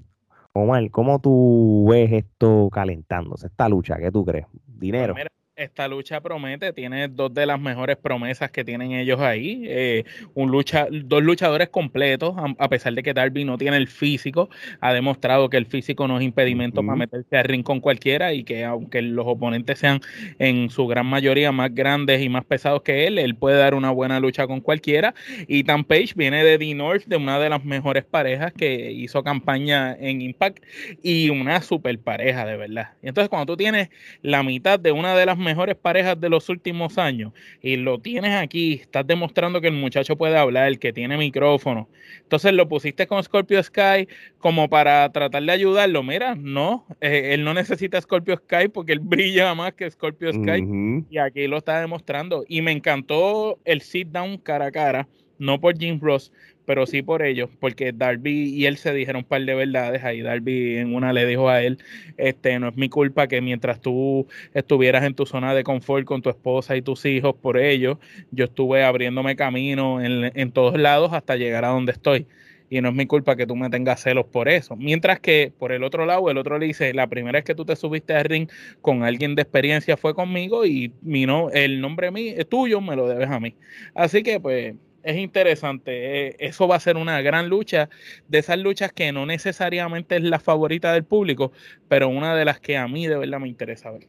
Omar, ¿cómo tú ves esto calentándose? Esta lucha, ¿qué tú crees? Dinero. Pues
esta lucha promete, tiene dos de las mejores promesas que tienen ellos ahí. Eh, un lucha, dos luchadores completos, a, pesar de que Darby no tiene el físico, ha demostrado que el físico no es impedimento para meterse al ring con cualquiera y que aunque los oponentes sean en su gran mayoría más grandes y más pesados que él, él puede dar una buena lucha con cualquiera. Y Tan Page viene de The North, de una de las mejores parejas que hizo campaña en Impact y una super pareja, de verdad. Y entonces cuando tú tienes la mitad de una de las mejores parejas de los últimos años y lo tienes aquí, estás demostrando que el muchacho puede hablar, que tiene micrófono. Entonces lo pusiste con Scorpio Sky como para tratar de ayudarlo. Mira, no, eh, él no necesita Scorpio Sky porque él brilla más que Scorpio Sky y aquí lo está demostrando. Y me encantó el sit down cara a cara, no por Jim Ross, pero sí por ellos, porque Darby y él se dijeron un par de verdades. Ahí Darby en una le dijo a él, este, no es mi culpa que mientras tú estuvieras en tu zona de confort con tu esposa y tus hijos por ellos, yo estuve abriéndome camino en, en todos lados hasta llegar a donde estoy. y no es mi culpa que tú me tengas celos por eso. Mientras que por el otro lado, el otro le dice, la primera vez que tú te subiste al ring con alguien de experiencia fue conmigo y mi no, el nombre es tuyo me lo debes a mí. Así que pues es interesante. Eh, eso va a ser una gran lucha, de esas luchas que no necesariamente es la favorita del público, pero una de las que a mí de verdad me interesa ver.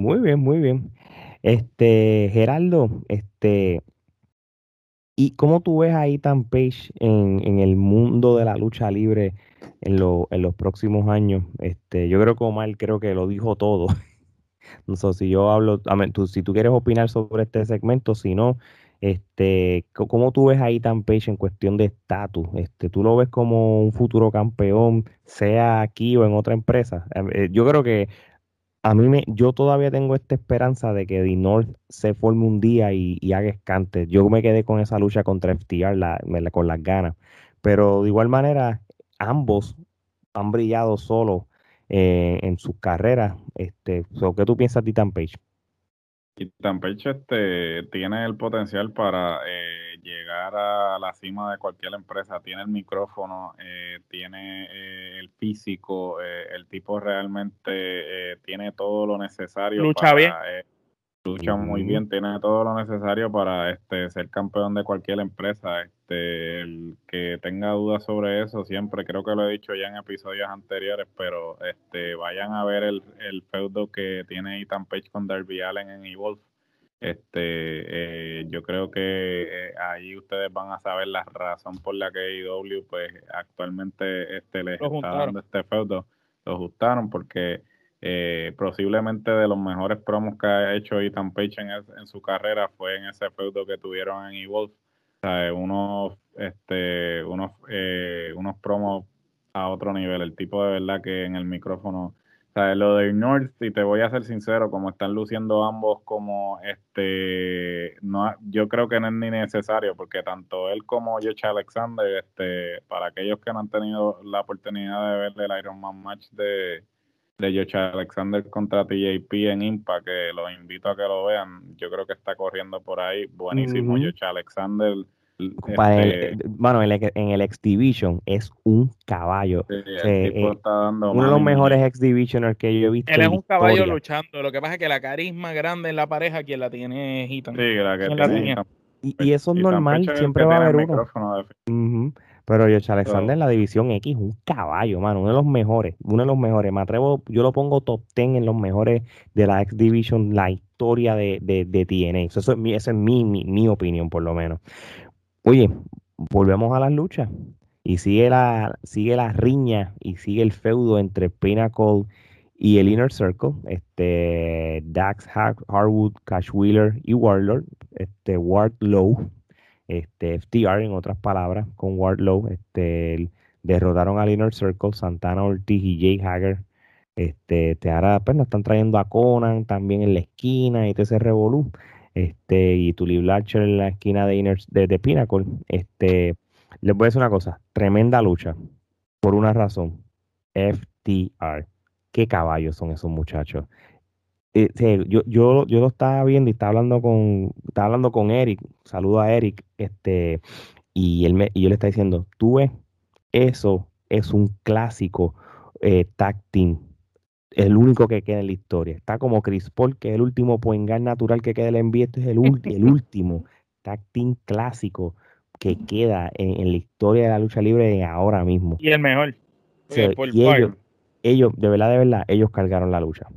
Muy bien, muy bien. Este, Geraldo, este, ¿y cómo tú ves a Ethan Page en, el mundo de la lucha libre en, lo, en los próximos años? Este, yo creo que Omar creo que lo dijo todo. no sé si yo hablo, tú, si tú quieres opinar sobre este segmento, si no, este, ¿cómo tú ves a Ethan Page en cuestión de estatus? Este, ¿Tú lo ves como un futuro campeón, sea aquí o en otra empresa? Eh, yo creo que a mí me, yo todavía tengo esta esperanza de que The North se forme un día y, haga escante. Yo me quedé con esa lucha contra FTR la, con las ganas. Pero de igual manera, ambos han brillado solos eh, en sus carreras. Este, ¿Qué tú piensas de Titan Page?
Titan Page este, tiene el potencial para eh, llegar a la cima de cualquier empresa, tiene el micrófono, eh, tiene eh, el físico, eh, el tipo realmente tiene todo lo necesario.
Lucha para, bien.
Lucha muy bien, tiene todo lo necesario para este, ser campeón de cualquier empresa. Este, el que tenga dudas sobre eso, siempre creo que lo he dicho ya en episodios anteriores, pero este, vayan a ver el, el feudo que tiene Ethan Page con Darby Allen en Evolve este, eh, yo creo que eh, ahí ustedes van a saber la razón por la que IW pues actualmente este les está dando este feudo. Lo ajustaron porque eh, posiblemente de los mejores promos que ha hecho Ethan Page en, su carrera fue en ese feudo que tuvieron en Evolve. O sea, unos, este, unos, unos promos a otro nivel. El tipo de verdad que en el micrófono o sea, lo de North, y te voy a ser sincero, como están luciendo ambos como este, no, yo creo que no es ni necesario, porque tanto él como Josh Alexander, este, para aquellos que no han tenido la oportunidad de ver el Iron Man match de, de Josh Alexander contra TJP en Impact, que los invito a que lo vean, yo creo que está corriendo por ahí, buenísimo Josh Alexander
este bueno, en el, X Division es un caballo. Eh, uno de los mejores X Divisioners que yo he visto.
Él es un caballo luchando. Lo que pasa es que la carisma grande en la pareja, quien la tiene
Sí, la que tiene.
Y, eso es normal, siempre va a haber uno. Pero Josh Alexander en la división X, un caballo, mano, uno de los mejores, uno de los mejores. Me atrevo, yo lo pongo top 10 en los mejores de la X Division, la historia de, de, de TNA. Eso, es esa es mi, mi, mi opinión, por lo menos. Oye, volvemos a las luchas. Y sigue la, sigue la riña y sigue el feudo entre Pinnacle y el Inner Circle. Este, Dax Harwood, Cash Wheeler y Warlord. Este, Wardlow. Este, FTR en otras palabras, con Wardlow. Este, derrotaron al Inner Circle, Santana Ortiz y Jay Hager. Este, te ahora pues, están trayendo a Conan también en la esquina y ese revolú este, y Tully Blatcher en la esquina de, Inner, de, Pinnacle. Este, les voy a decir una cosa, tremenda lucha, por una razón, FTR. Qué caballos son esos muchachos. Eh, yo, yo, yo lo estaba viendo y estaba hablando con, estaba hablando con Eric, saludo a Eric, este, y él me, y yo le estaba diciendo, tú ves, eso es un clásico eh, tag team el único que queda en la historia. Está como Chris Paul, que es el último poengar natural que queda en el Este es el, el último tag team clásico que queda en, la historia de la lucha libre ahora mismo.
Y el mejor.
y ellos, de verdad, de verdad, ellos cargaron la lucha.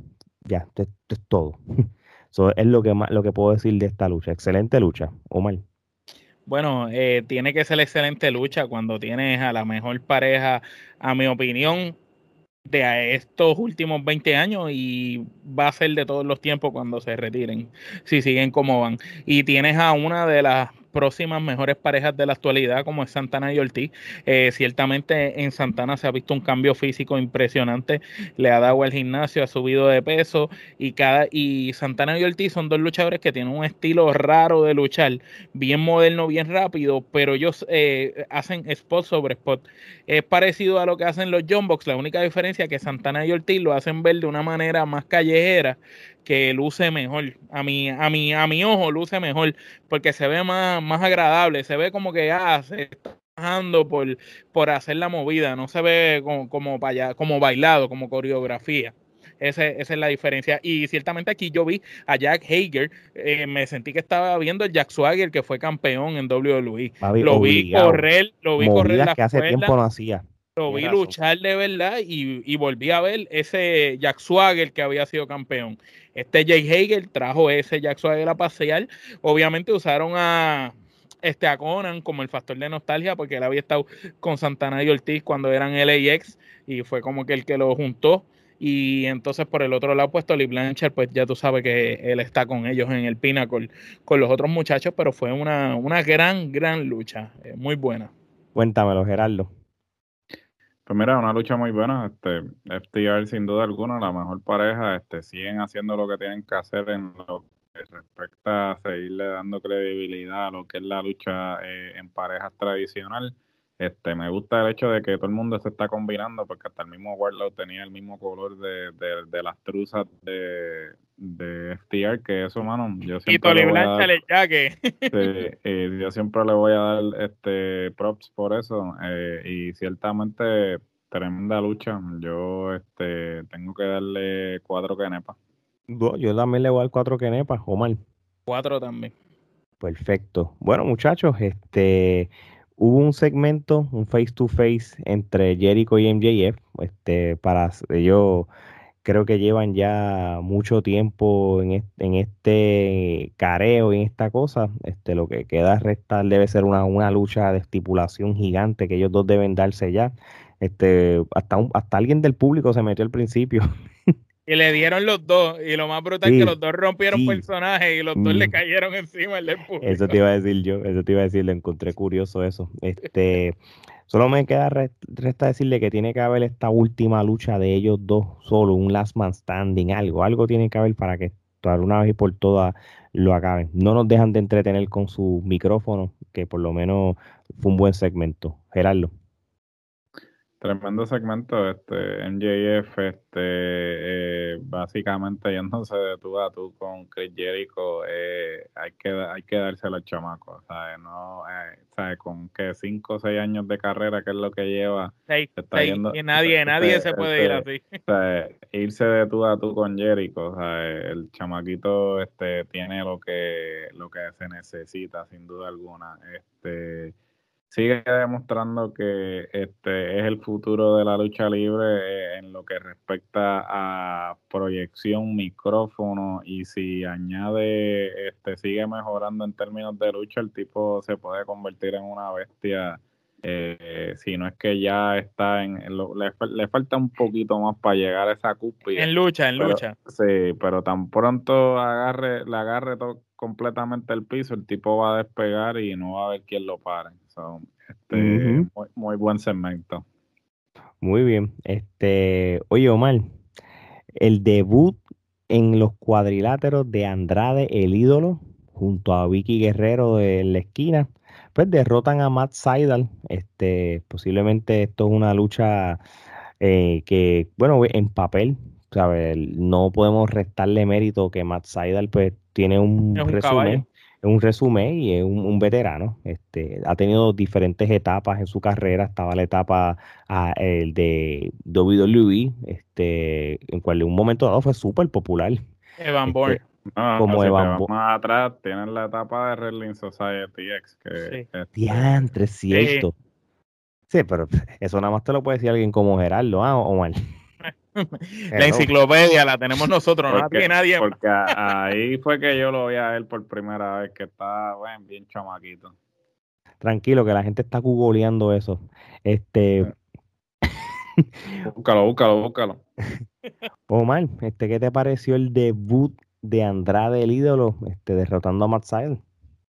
Ya, esto, es todo. Eso es lo que, más, lo que puedo decir de esta lucha. Excelente lucha, Omar.
Bueno, eh, tiene que ser excelente lucha cuando tienes a la mejor pareja, a mi opinión, de estos últimos 20 años y va a ser de todos los tiempos cuando se retiren, si siguen como van. Y tienes a una de las próximas mejores parejas de la actualidad, como es Santana y Ortiz. Eh, ciertamente en Santana se ha visto un cambio físico impresionante, le ha dado el gimnasio, ha subido de peso y cada y Santana y Ortiz son dos luchadores que tienen un estilo raro de luchar, bien moderno, bien rápido, pero ellos eh, hacen spot sobre spot. Es parecido a lo que hacen los John Box, la única diferencia es que Santana y Ortiz lo hacen ver de una manera más callejera que luce mejor. A mi, a mi, a mi ojo luce mejor porque se ve más, más agradable. Se ve como que ah, se está trabajando por, por hacer la movida, no se ve como, como, como bailado, como coreografía. esa es la diferencia. Y ciertamente aquí yo vi a Jack Hager, eh, me sentí que estaba viendo el Jack Swagger que fue campeón en WWE. lo vi correr, lo vi correr
que hace tiempo no hacía.
Lo vi luchar de verdad y, y, volví a ver ese Jack Swagger que había sido campeón. Este Jay Hager trajo ese Jack Swagger a pasear. Obviamente usaron a, este, a Conan como el factor de nostalgia porque él había estado con Santana y Ortiz cuando eran LAX y fue como que el que lo juntó. Y entonces por el otro lado, pues Tolly Blanchard, pues ya tú sabes que él está con ellos en el Pinnacle con los otros muchachos, pero fue una, una gran, gran lucha, eh, muy buena.
Cuéntamelo, Gerardo.
Pues mira, una lucha muy buena. Este, FTR sin duda alguna, la mejor pareja, este, siguen haciendo lo que tienen que hacer en lo que respecta a seguirle dando credibilidad a lo que es la lucha eh, en parejas tradicional. Este, me gusta el hecho de que todo el mundo se está combinando, porque hasta el mismo Warlock tenía el mismo color de, de, las truzas de, de FTR, que eso, mano, yo siempre
le voy a dar,
eh, yo siempre le voy a dar este props por eso, eh, y ciertamente tremenda lucha. Yo este tengo que darle cuatro kenepas.
Yo también le voy a dar cuatro kenepas, Omar.
Cuatro también.
Perfecto. Bueno, muchachos, este hubo un segmento, un face to face entre Jericho y MJF, este, para ellos creo que llevan ya mucho tiempo en este, careo y en esta cosa. Este, lo que queda restar debe ser una, una lucha de estipulación gigante que ellos dos deben darse ya. Este, hasta, hasta alguien del público se metió al principio
Y le dieron los dos. Y lo más brutal es que los dos rompieron personajes y los dos le mm. cayeron encima el
Eso te iba a decir yo, eso te iba a decir, le encontré curioso eso. Este, solo me queda resta decirle que tiene que haber esta última lucha de ellos dos, solo un last man standing, algo, algo tiene que haber para que una vez y por todas lo acaben. No nos dejan de entretener con su micrófono, que por lo menos fue un buen segmento. Gerardo.
Tremendo segmento, este MJF, este, eh, básicamente yéndose de tú a tú con Chris Jericho, eh, hay que hay que dárselo al chamaco, ¿sabes? No, eh, Con que 5 o 6 años de carrera, que es lo que lleva,
está yendo, y nadie, nadie se puede ir así.
irse de tú a tú con Jericho, ¿sabes? El chamaquito, este, tiene lo que, lo que se necesita, sin duda alguna, este sigue demostrando que este es el futuro de la lucha libre en lo que respecta a proyección, micrófono y si añade, este sigue mejorando en términos de lucha, el tipo se puede convertir en una bestia. Eh, si no es que ya está en, le, falta un poquito más para llegar a esa cúspide.
En lucha, en lucha.
Sí, pero tan pronto agarre, le agarre completamente el piso, el tipo va a despegar y no va a haber quien lo pare este, muy, buen segmento.
Muy bien. Este, oye, Omar, el debut en los cuadriláteros de Andrade, el ídolo, junto a Vicky Guerrero de la esquina, pues derrotan a Matt Seidel. Este, posiblemente esto es una lucha eh, que, bueno, en papel, ¿sabes? No podemos restarle mérito que Matt Seidel pues tiene un, resumen un resumen y es un, veterano. Este, ha tenido diferentes etapas en su carrera. Estaba la etapa ah, el de WWE, este, en cual en un momento dado fue súper popular.
Evan Bourne.
Este, como Evan Bourne. Más atrás tienen la etapa de Wrestling Society X. Que,
sí. Este, cierto. Sí. pero eso nada más te lo puede decir alguien como Gerardo, ¿ah, Omar?
La enciclopedia la tenemos nosotros, no la nadie.
Porque ahí fue que yo lo vi a él por primera vez, que está bien chamaquito.
Tranquilo, que la gente está googleando eso. Este.
búscalo, búscalo, búscalo.
Omar, este, ¿qué te pareció el debut de Andrade el ídolo, este, derrotando a Matt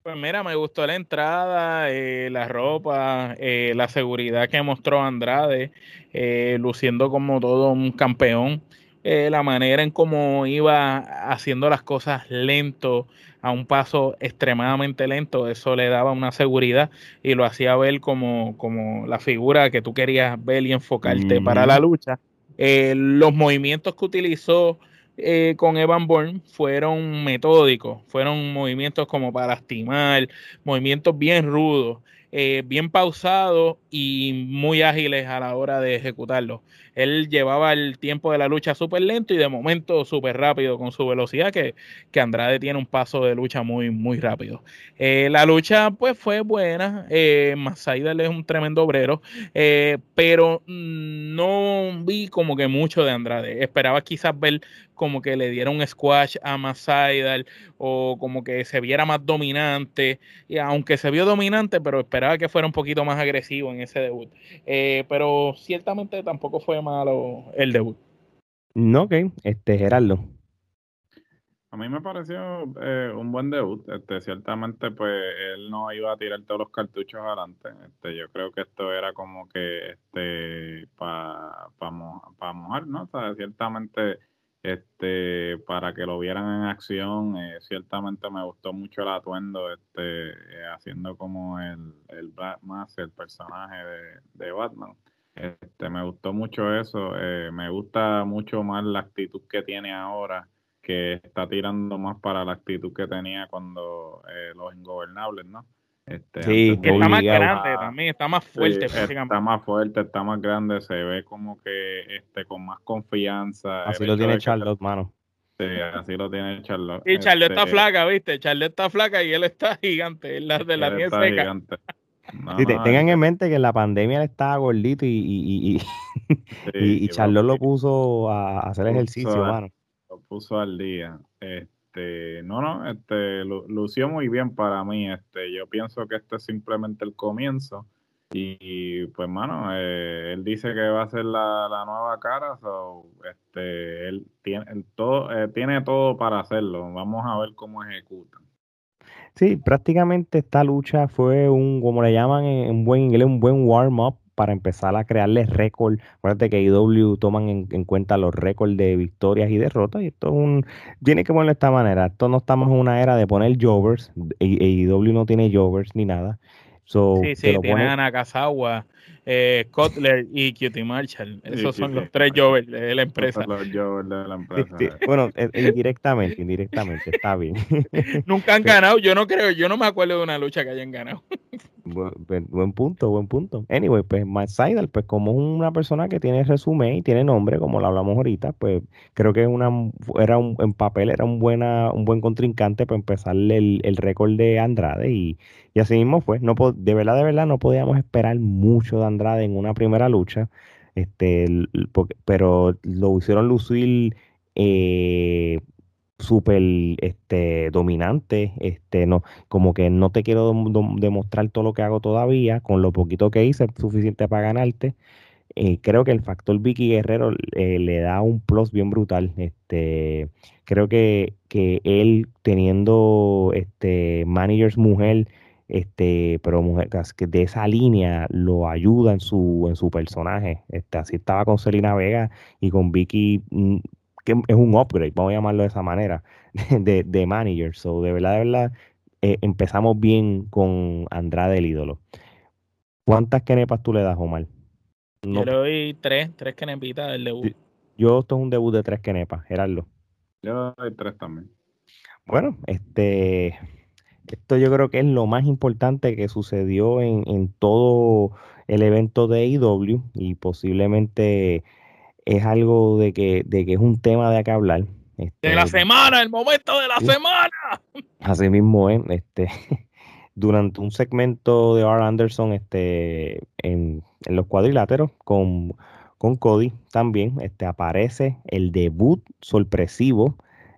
pues mira, me gustó la entrada, eh, la ropa, eh, la seguridad que mostró Andrade, eh, luciendo como todo un campeón, la manera en cómo iba haciendo las cosas lento, a un paso extremadamente lento, eso le daba una seguridad y lo hacía ver como, como la figura que tú querías ver y enfocarte para la lucha. los movimientos que utilizó eh, con Evan Bourne fueron metódicos, fueron movimientos como para lastimar, movimientos bien rudos. eh, bien pausados y muy ágiles a la hora de ejecutarlo. Él llevaba el tiempo de la lucha súper lento y de momento súper rápido con su velocidad, que, que, Andrade tiene un paso de lucha muy, muy rápido. Eh, la lucha pues fue buena, eh, es un tremendo obrero, eh, pero no vi como que mucho de Andrade. Esperaba quizás ver como que le diera un squash a Masaidal o como que se viera más dominante, y aunque se vio dominante, pero esperaba que fuera un poquito más agresivo en ese debut. Eh, pero ciertamente tampoco fue malo el debut.
No, ok, este Gerardo.
A mí me pareció eh, un buen debut. Este, ciertamente, pues él no iba a tirar todos los cartuchos adelante. Este, yo creo que esto era como que este para pa, mojar, ¿no? O sea, ciertamente este para que lo vieran en acción eh, ciertamente me gustó mucho el atuendo este eh, haciendo como el, el más el personaje de, Batman este me gustó mucho eso eh, me gusta mucho más la actitud que tiene ahora que está tirando más para la actitud que tenía cuando los ingobernables no
este, sí, que está más grande también, está más fuerte.
está más fuerte, está más grande, se ve como que este con más confianza.
Así lo tiene Charlotte, mano.
Sí, así lo tiene Charlotte.
Y Charlotte está este, flaca, ¿viste? Charlotte está flaca y él está gigante, él de la nieve seca.
Tengan en mente que en la pandemia él estaba gordito y, y, y, y, Charlotte lo puso a hacer ejercicio, mano.
Lo puso al día. Este, no, no, este, lució muy bien para mí. Este, yo pienso que este es simplemente el comienzo. Y, pues, mano, eh, él dice que va a ser la, nueva cara, este, él tiene, todo, eh, tiene todo para hacerlo. Vamos a ver cómo ejecutan.
Sí, prácticamente esta lucha fue un, como le llaman en buen inglés, un buen warm-up para empezar a crearles récord. Acuérdate que IW toman en, cuenta los récords de victorias y derrotas. Y esto es un. Tiene que ponerlo de esta manera. Esto no estamos en una era de poner Jovers. IW no tiene Jovers ni nada.
Sí, sí, tienen a Nakazawa, eh, Kotler y Cutie Marshall. Esos son los tres Jovers de la empresa.
Los Jovers de la empresa.
bueno, eh, indirectamente, indirectamente, está bien.
Nunca han ganado, yo no creo, yo no me acuerdo de una lucha que hayan ganado.
Buen, punto, buen punto. Anyway, pues Matt Seidel, pues como una persona que tiene resumen y tiene nombre, como lo hablamos ahorita, pues creo que una, era un, en papel era un, buena, un buen contrincante para empezar el, el récord de Andrade y, así mismo fue. No, de verdad, de verdad, no podíamos esperar mucho de Andrade en una primera lucha, este, pero lo hicieron lucir eh, súper este, dominante, este, no, como que no te quiero demostrar todo lo que hago todavía, con lo poquito que hice es suficiente para ganarte. Eh, creo que el factor Vicky Guerrero eh, le da un plus bien brutal. Este, creo que, que él teniendo este, managers mujer, este, pero mujer que de esa línea lo ayuda en su, en su personaje. Este, así estaba con Selena Vega y con Vicky mm, que es un upgrade, vamos a llamarlo de esa manera, de, de manager. So, de verdad, de verdad, eh, empezamos bien con Andrade el ídolo. ¿Cuántas kenepas tú le das, Omar?
Yo le doy tres, tres kenepitas del debut.
Yo, esto es un debut de tres kenepas, Gerardo.
Yo doy tres también.
Bueno, este, esto yo creo que es lo más importante que sucedió en, en todo el evento de IW y posiblemente es algo de que, de que es un tema de acá hablar.
Este, de la semana, el momento de la semana.
Así mismo es, este, durante un segmento de R. Anderson este, en, los cuadriláteros con, con Cody también este, aparece el debut sorpresivo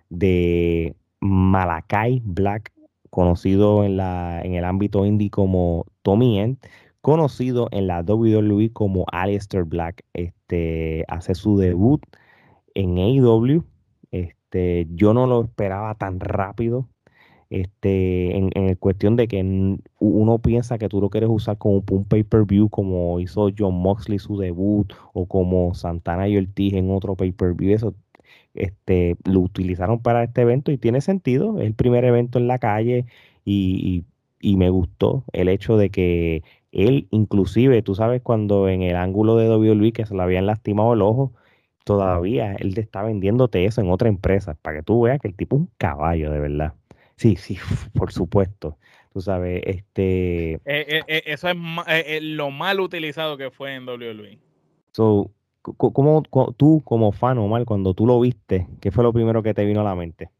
de Malakai Black, conocido en, la, en el ámbito indie como Tommy End, conocido en la WWE como Aleister Black. Este, hace su debut en AEW. Este, yo no lo esperaba tan rápido. Este, en, cuestión de que uno piensa que tú lo quieres usar como un pay-per-view como hizo John Moxley su debut o como Santana y Ortiz en otro pay-per-view. Eso este, lo utilizaron para este evento y tiene sentido. Es el primer evento en la calle y, y me gustó el hecho de que él, inclusive, tú sabes, cuando en el ángulo de WWE que se le habían lastimado el ojo, todavía él te está vendiéndote eso en otra empresa, para que tú veas que el tipo es un caballo, de verdad. Sí, sí, por supuesto. Tú sabes, este...
Eh, eh, eso es lo mal utilizado que fue en WWE.
So, ¿cómo, tú como fan, Omar, cuando tú lo viste, qué fue lo primero que te vino a la mente?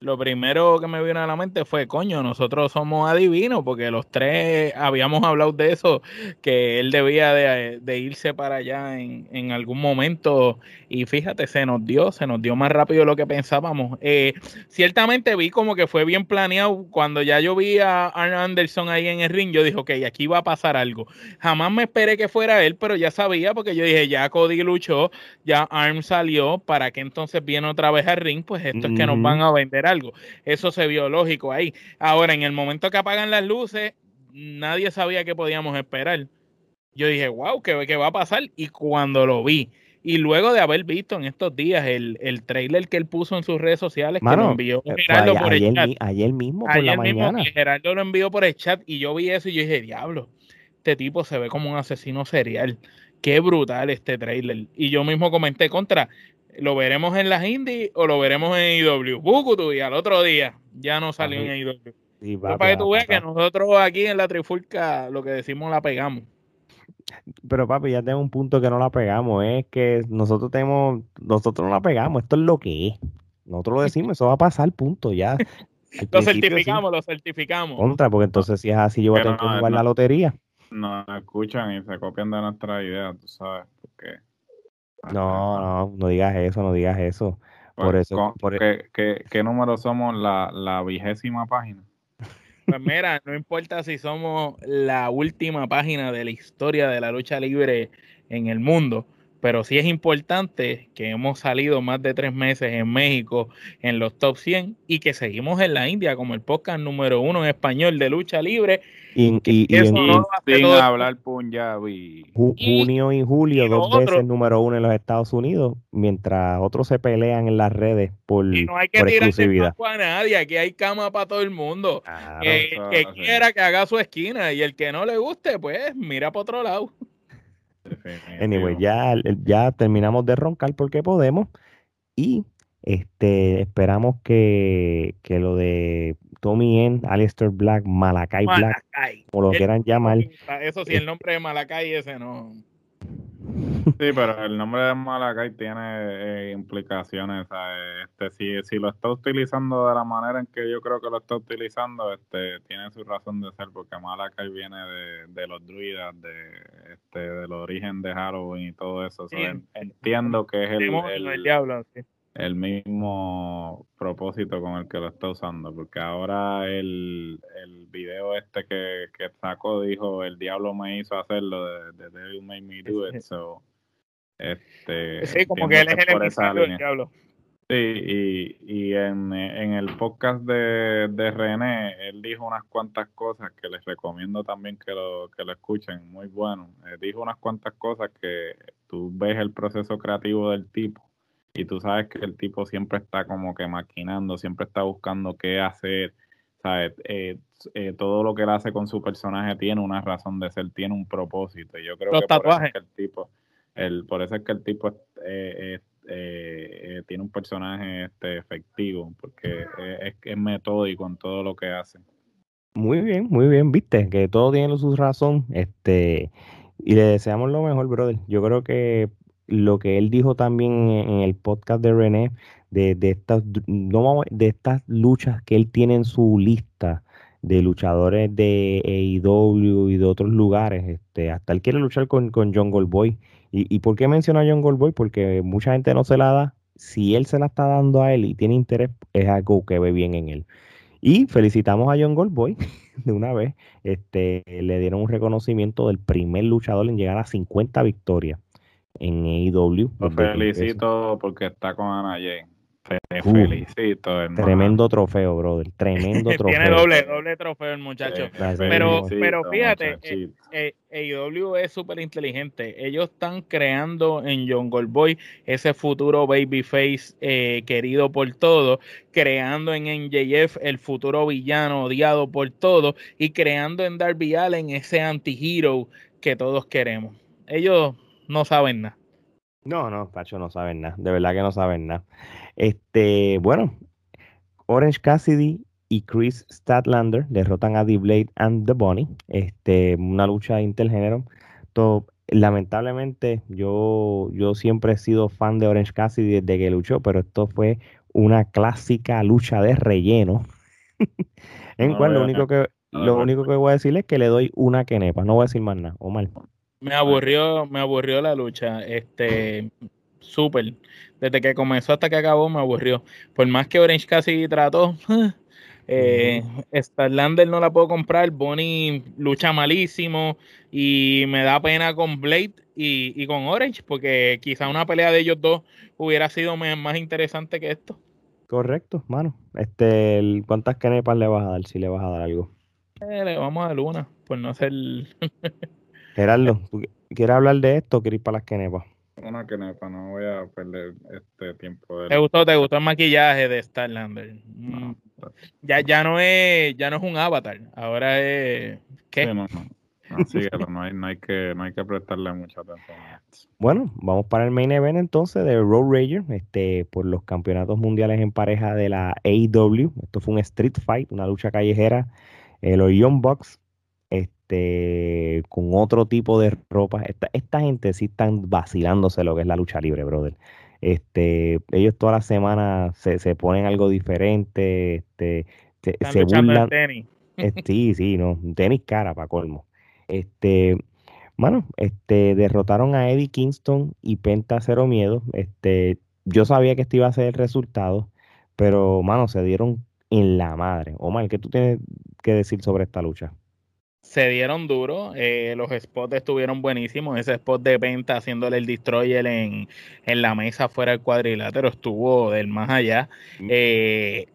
Lo primero que me vino a la mente fue, coño, nosotros somos adivinos, porque los tres habíamos hablado de eso, que él debía de, irse para allá en, algún momento, y fíjate, se nos dio, se nos dio más rápido de lo que pensábamos. Eh, ciertamente vi como que fue bien planeado, cuando ya yo vi a Arn Anderson ahí en el ring, yo dije, ok, aquí va a pasar algo. Jamás me esperé que fuera él, pero ya sabía, porque yo dije, ya Cody luchó, ya Arn salió, ¿para que entonces viene otra vez al ring? Pues esto es que nos van a vender algo. Eso se vio lógico ahí. Ahora, en el momento que apagan las luces, nadie sabía qué podíamos esperar. Yo dije, wow, ¿qué, qué va a pasar? Y cuando lo vi, y luego de haber visto en estos días el, el trailer que él puso en sus redes sociales, que lo envió
eh, Gerardo por el chat. Ayer mismo, por la mañana.
Gerardo lo envió por el chat y yo vi eso y yo dije, diablo, este tipo se ve como un asesino serial. Qué brutal este trailer. Y yo mismo comenté contra, ¿Lo veremos en las indies o lo veremos en IW? Bukutu y al otro día ya no salió en IW. para que tú veas que nosotros aquí en la Trifulca lo que decimos la pegamos.
Pero papi, ya tengo un punto que no la pegamos, es que nosotros tenemos, nosotros no la pegamos, esto es lo que es. Nosotros lo decimos, eso va a pasar, punto, ya.
lo certificamos, lo certificamos.
Contra, porque entonces si es así, yo voy a tener que jugar la lotería.
No escuchan y se copian de nuestra idea, tú sabes, porque
no, no, no digas eso, no digas eso. por
pues,
eso.
E ¿qué, número somos? La, la vigésima página.
Pues mira, no importa si somos la última página de la historia de la lucha libre en el mundo, pero sí es importante que hemos salido más de tres meses en México en los top 100 y que seguimos en la India como el podcast número uno en español de lucha libre.
Y,
sin hablar Punjabi.
junio y julio, dos veces número uno en los Estados Unidos, mientras otros se pelean en las redes por, y
no hay que exclusividad. a nadie, aquí hay cama para todo el mundo. que, quiera que haga su esquina y el que no le guste, pues mira para otro lado.
Anyway, ya, ya terminamos de roncar porque podemos. Y este esperamos que, que lo de Tommy N, Alistair Black, Malakai Black, o lo quieran llamar.
Eso sí, el nombre de Malakai ese no.
Sí, pero el nombre de Malakai tiene eh, implicaciones. Este, si, si lo está utilizando de la manera en que yo creo que lo está utilizando, este, tiene su razón de ser, porque Malakai viene de, los druidas, de, este, del origen de Halloween y todo eso. entiendo que es el, el, diablo, el mismo propósito con el que lo está usando, porque ahora el, el video este que, que sacó dijo, el diablo me hizo hacerlo, de, de Devil Made Me Do It, so, este,
sí, como que él es el del diablo.
Sí, y, y en, en, el podcast de, de, René, él dijo unas cuantas cosas que les recomiendo también que lo, que lo escuchen, muy bueno. Eh, dijo unas cuantas cosas que tú ves el proceso creativo del tipo y tú sabes que el tipo siempre está como que maquinando, siempre está buscando qué hacer, ¿sabes? Eh, eh, todo lo que él hace con su personaje tiene una razón de ser, tiene un propósito. Y yo creo que por eso es que el tipo, el, por eso es que el tipo eh, tiene un personaje este, efectivo, porque es, es metódico en todo lo que hace.
Muy bien, muy bien, viste, que todo tiene su razón, este, y le deseamos lo mejor, brother. Yo creo que lo que él dijo también en el podcast de René, de, estas, no, de estas luchas que él tiene en su lista de luchadores de AEW y de otros lugares. Este, hasta él quiere luchar con, con John Goldboy. ¿Y, ¿Y por qué menciona a John Goldboy? Porque mucha gente no se la da. Si él se la está dando a él y tiene interés, es algo que ve bien en él. Y felicitamos a John Goldboy de una vez. Este, le dieron un reconocimiento del primer luchador en llegar a 50 victorias en AEW.
Lo felicito porque está con Ana Jane. Te felicito,
Tremendo trofeo, brother. Tremendo trofeo.
Tiene doble, doble trofeo el muchacho. pero, pero fíjate, eh, AEW es súper inteligente. Ellos están creando en John Goldboy ese futuro babyface eh, querido por todos, creando en NJF el futuro villano odiado por todos y creando en Darby Allen ese anti-hero que todos queremos. Ellos no saben nada.
No, no, Pacho, no saben nada. De verdad que no saben nada. Este, bueno, Orange Cassidy y Chris Statlander derrotan a The Blade and The Bunny. Este, una lucha intergénero. Todo, lamentablemente, yo, yo siempre he sido fan de Orange Cassidy desde que luchó, pero esto fue una clásica lucha de relleno. en cual lo único que lo único que voy a decir es que le doy una quenepa, no voy a decir más nada, o mal.
Me aburrió, me aburrió la lucha, este, súper. Desde que comenzó hasta que acabó me aburrió. Por más que Orange casi trató, eh, Starlander no la puedo comprar, Bonnie lucha malísimo y me da pena con Blade y, con Orange, porque quizá una pelea de ellos dos hubiera sido más interesante que esto.
Correcto, mano. Este, ¿Cuántas canepas le vas a dar si le vas a dar algo?
Eh, le vamos a dar una, por no ser...
Gerardo, quieres hablar de esto o quieres ir para las canepas?
Una quenepa, no voy a perder este tiempo.
De ¿Te gustó, te gustó el maquillaje de Starlander? Mm. Ya, ya no es, ya no es un avatar, ahora es ¿qué?
no, no. hay, no, hay que, no hay que prestarle mucha atención.
Bueno, vamos para el main event entonces de Road Rager, este, por los campeonatos mundiales en pareja de la AEW. Esto fue un street fight, una lucha callejera. Eh, los Young Bucks este, con otro tipo de ropa. Esta, esta gente sí están vacilándose lo que es la lucha libre, brother. Este, ellos toda la semana se, se ponen algo diferente, este, se, se burlan. Tenis. sí, sí, no, tenis cara para colmo. Este, bueno, este, derrotaron a Eddie Kingston y Penta Cero Miedo. Este, yo sabía que este iba a ser el resultado, pero, mano, se dieron en la madre. Omar, ¿qué tú tienes que decir sobre esta lucha?
Se dieron duro, eh, los spots estuvieron buenísimos, ese spot de venta haciéndole el destroyer en, en la mesa fuera del cuadrilátero estuvo del más allá. Eh,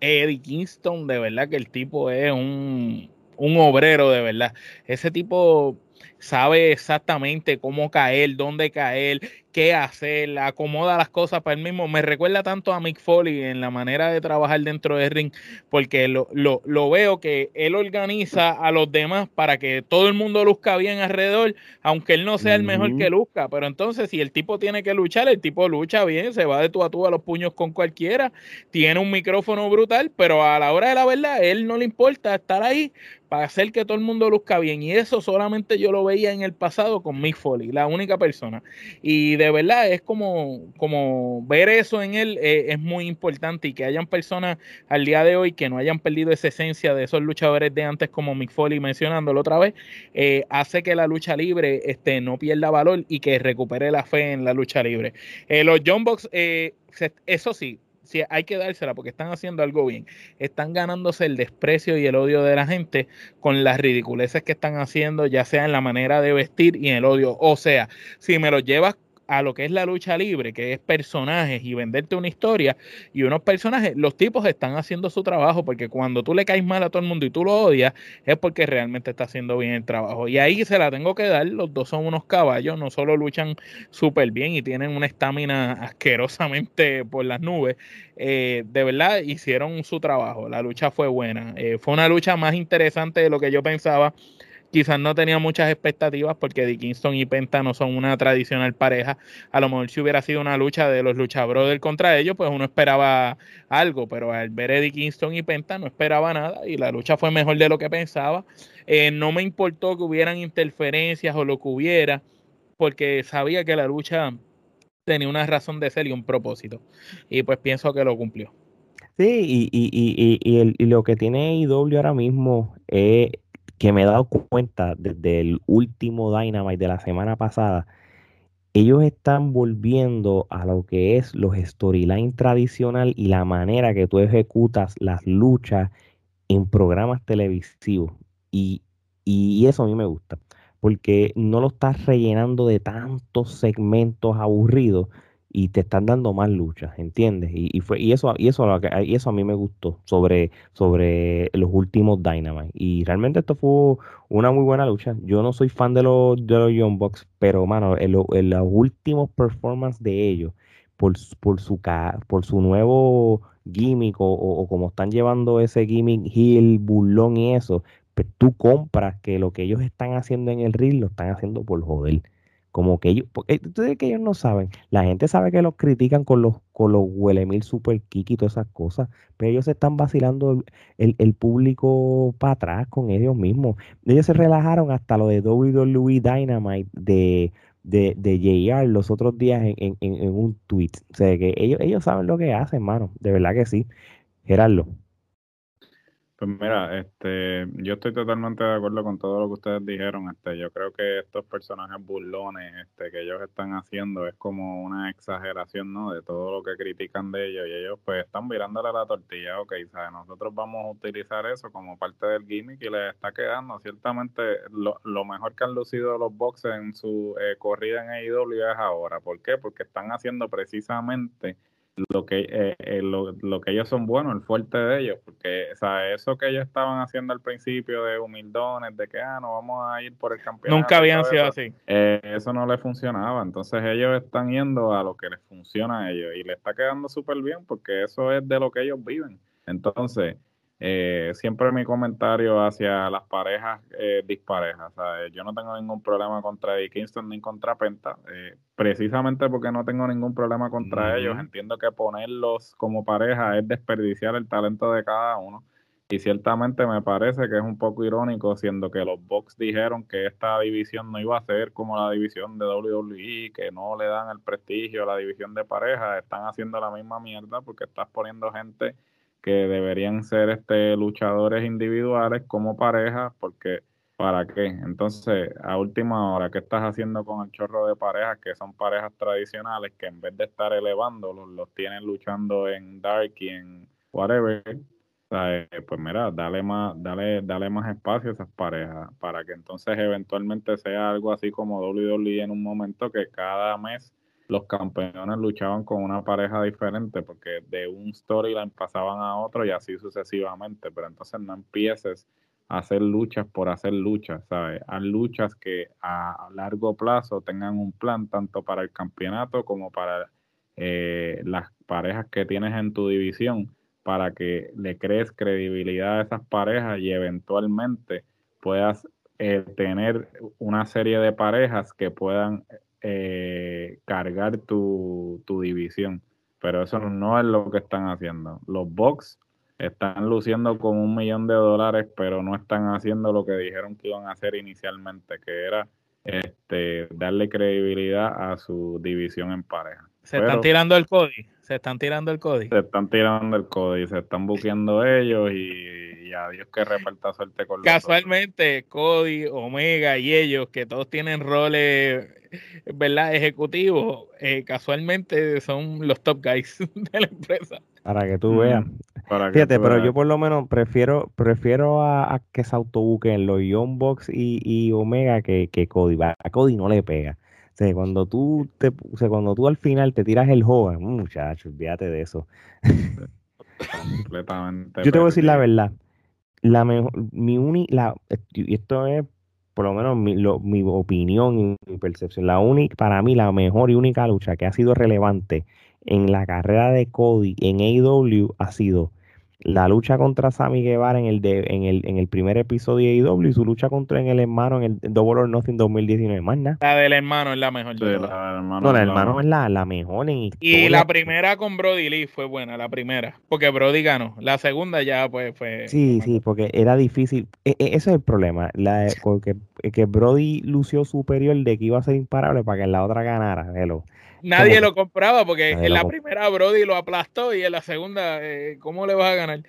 Eddie Kingston, de verdad que el tipo es un, un obrero, de verdad. Ese tipo sabe exactamente cómo caer, dónde caer, qué hacer, acomoda las cosas para él mismo. Me recuerda tanto a Mick Foley en la manera de trabajar dentro del ring, porque lo, lo, lo, veo que él organiza a los demás para que todo el mundo luzca bien alrededor, aunque él no sea el mejor que luzca. Pero entonces, si el tipo tiene que luchar, el tipo lucha bien, se va de tú a tú a los puños con cualquiera, tiene un micrófono brutal, pero a la hora de la verdad, él no le importa estar ahí para hacer que todo el mundo luzca bien. Y eso solamente yo lo veía en el pasado con Mick Foley, la única persona. Y de verdad es como, como ver eso en él eh, es muy importante y que hayan personas al día de hoy que no hayan perdido esa esencia de esos luchadores de antes como Mick Foley mencionándolo otra vez, eh, hace que la lucha libre este, no pierda valor y que recupere la fe en la lucha libre. Eh, los John Box, eso sí, sí, hay que dársela porque están haciendo algo bien. Están ganándose el desprecio y el odio de la gente con las ridiculeces que están haciendo, ya sea en la manera de vestir y en el odio. O sea, si me lo llevas a lo que es la lucha libre, que es personajes y venderte una historia y unos personajes, los tipos están haciendo su trabajo porque cuando tú le caes mal a todo el mundo y tú lo odias, es porque realmente está haciendo bien el trabajo. Y ahí se la tengo que dar, los dos son unos caballos, no solo luchan súper bien y tienen una estamina asquerosamente por las nubes, eh, de verdad hicieron su trabajo, la lucha fue buena, eh, fue una lucha más interesante de lo que yo pensaba quizás no tenía muchas expectativas porque Dickinson y Penta no son una tradicional pareja. A lo mejor si hubiera sido una lucha de los Lucha Brothers contra ellos, pues uno esperaba algo, pero al ver a Dickinson y Penta no esperaba nada y la lucha fue mejor de lo que pensaba. Eh, no me importó que hubieran interferencias o lo que hubiera, porque sabía que la lucha tenía una razón de ser y un propósito. Y pues pienso que lo cumplió.
Sí, y, y, y, y lo que tiene IW ahora mismo es que me he dado cuenta desde el último Dynamite de la semana pasada, ellos están volviendo a lo que es los storyline tradicional y la manera que tú ejecutas las luchas en programas televisivos. Y, y eso a mí me gusta, porque no lo estás rellenando de tantos segmentos aburridos, y te están dando más luchas, ¿entiendes? Y, fue, y eso, y eso, y eso a mí me gustó sobre, sobre los últimos Dynamite. Y realmente esto fue una muy buena lucha. Yo no soy fan de los, de los Young Bucks, pero mano, en, los últimos performances de ellos, por, por, su, por su nuevo gimmick o, o, como están llevando ese gimmick heel, burlón y eso, pues tú compras que lo que ellos están haciendo en el ring lo están haciendo por joder como que ellos, porque ustedes que ellos no saben, la gente sabe que los critican con los, con los huelemil super kiki y todas esas cosas, pero ellos se están vacilando el, el, público para atrás con ellos mismos. Ellos se relajaron hasta lo de WWE Dynamite de, de, de JR los otros días en, en, en, un tweet. O sea que ellos, ellos saben lo que hacen, hermano. De verdad que sí. Gerardo.
Pues mira, este, yo estoy totalmente de acuerdo con todo lo que ustedes dijeron. Este, yo creo que estos personajes burlones, este, que ellos están haciendo es como una exageración, ¿no? De todo lo que critican de ellos y ellos pues están mirándole la tortilla, ok, ¿sabes? Nosotros vamos a utilizar eso como parte del gimmick y les está quedando. Ciertamente lo, lo mejor que han lucido los boxes en su eh, corrida en AEW es ahora. ¿Por qué? Porque están haciendo precisamente lo que eh, eh, lo, lo, que ellos son buenos, el fuerte de ellos, porque o sea, eso que ellos estaban haciendo al principio de humildones, de que ah, no vamos a ir por el campeonato.
Nunca habían sido así.
Eh, eso no les funcionaba, entonces ellos están yendo a lo que les funciona a ellos y les está quedando súper bien porque eso es de lo que ellos viven. Entonces, eh, siempre mi comentario hacia las parejas eh, disparejas. Yo no tengo ningún problema contra Eddie Kingston ni contra Penta, eh, precisamente porque no tengo ningún problema contra ellos. Entiendo que ponerlos como pareja es desperdiciar el talento de cada uno. Y ciertamente me parece que es un poco irónico, siendo que los Bucks dijeron que esta división no iba a ser como la división de WWE, que no le dan el prestigio a la división de pareja, están haciendo la misma mierda porque estás poniendo gente que deberían ser este luchadores individuales como pareja, porque ¿para qué? Entonces, a última hora, ¿qué estás haciendo con el chorro de parejas que son parejas tradicionales que en vez de estar elevándolos, los tienen luchando en Dark y en whatever? pues mira, dale más, dale, dale más espacio a esas parejas para que entonces eventualmente sea algo así como WWE en un momento que cada mes los campeones luchaban con una pareja diferente porque de un storyline pasaban a otro y así sucesivamente, pero entonces no empieces a hacer luchas por hacer luchas, ¿sabes? Haz luchas que a largo plazo tengan un plan tanto para el campeonato como para eh, las parejas que tienes en tu división para que le crees credibilidad a esas parejas y eventualmente puedas eh, tener una serie de parejas que puedan eh, cargar tu, división. Pero eso no es lo que están haciendo. Los Bucks están luciendo con un millón de dólares, pero no están haciendo lo que dijeron que iban a hacer inicialmente, que era este, darle credibilidad a su división en pareja.
Se están tirando el código, se están tirando el código.
Se están tirando el código, se están buqueando ellos y, a Dios que reparta suerte con
los Casualmente, Cody, Omega y ellos, que todos tienen roles ¿verdad? Ejecutivo eh, casualmente son los top guys de la empresa.
Para que tú veas. Mm, Fíjate, pero yo por lo menos prefiero prefiero a, que se autobuquen los Young Box y, y, Omega que, que Cody. A Cody no le pega. O sea, cuando tú te, o sea, cuando tú al final te tiras el joven, muchachos, olvídate de eso.
Completamente.
yo te voy a decir la verdad. La mejor, mi uni, la, y esto es por lo menos mi, mi opinión y mi percepción, la única, para mí la mejor y única lucha que ha sido relevante en la carrera de Cody en AEW ha sido la lucha contra Sammy Guevara en el, de, en el, en el primer episodio de AEW y su lucha contra en el hermano en el Double or Nothing 2019. Más nada.
La del hermano es la mejor.
la hermano
no, la hermano es la, la mejor en
Y la primera con Brody Lee fue buena, la primera. Porque Brody ganó. La segunda ya pues fue.
Sí, sí, porque era difícil. E, e, ese es el problema. La, porque, que Brody lució superior de que iba a ser imparable para que la otra ganara. Hello.
Nadie lo compraba porque en la primera Brody lo aplastó y en la segunda, eh, ¿cómo le vas a ganar?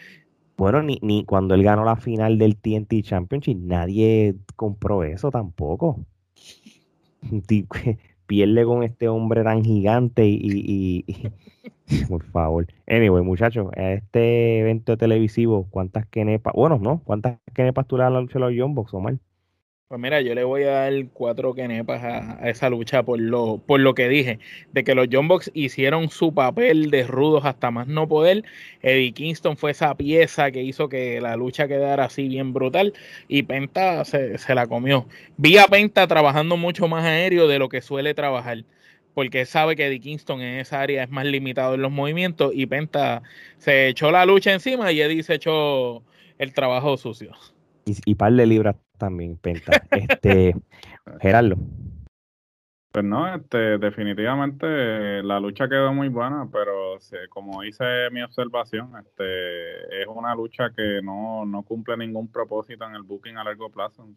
Bueno, ni, ni cuando él ganó la final del TNT Championship, nadie compró eso tampoco. Pierde con este hombre tan gigante y, por favor. Anyway, muchachos, este evento televisivo, ¿cuántas kenepas? Bueno, no, ¿cuántas kenepas tú le das a Young Box, Omar?
Pues mira, yo le voy a dar cuatro quenepas a, a, esa lucha por lo, por lo que dije, de que los John hicieron su papel de rudos hasta más no poder. Eddie Kingston fue esa pieza que hizo que la lucha quedara así bien brutal y Penta se, se la comió. Vi a Penta trabajando mucho más aéreo de lo que suele trabajar porque sabe que Eddie Kingston en esa área es más limitado en los movimientos y Penta se echó la lucha encima y Eddie se echó el trabajo sucio.
Y, y par de libras también, Penta. Este, Gerardo.
Pues no, este, definitivamente la lucha quedó muy buena, pero como hice mi observación, este, es una lucha que no, no cumple ningún propósito en el booking a largo plazo.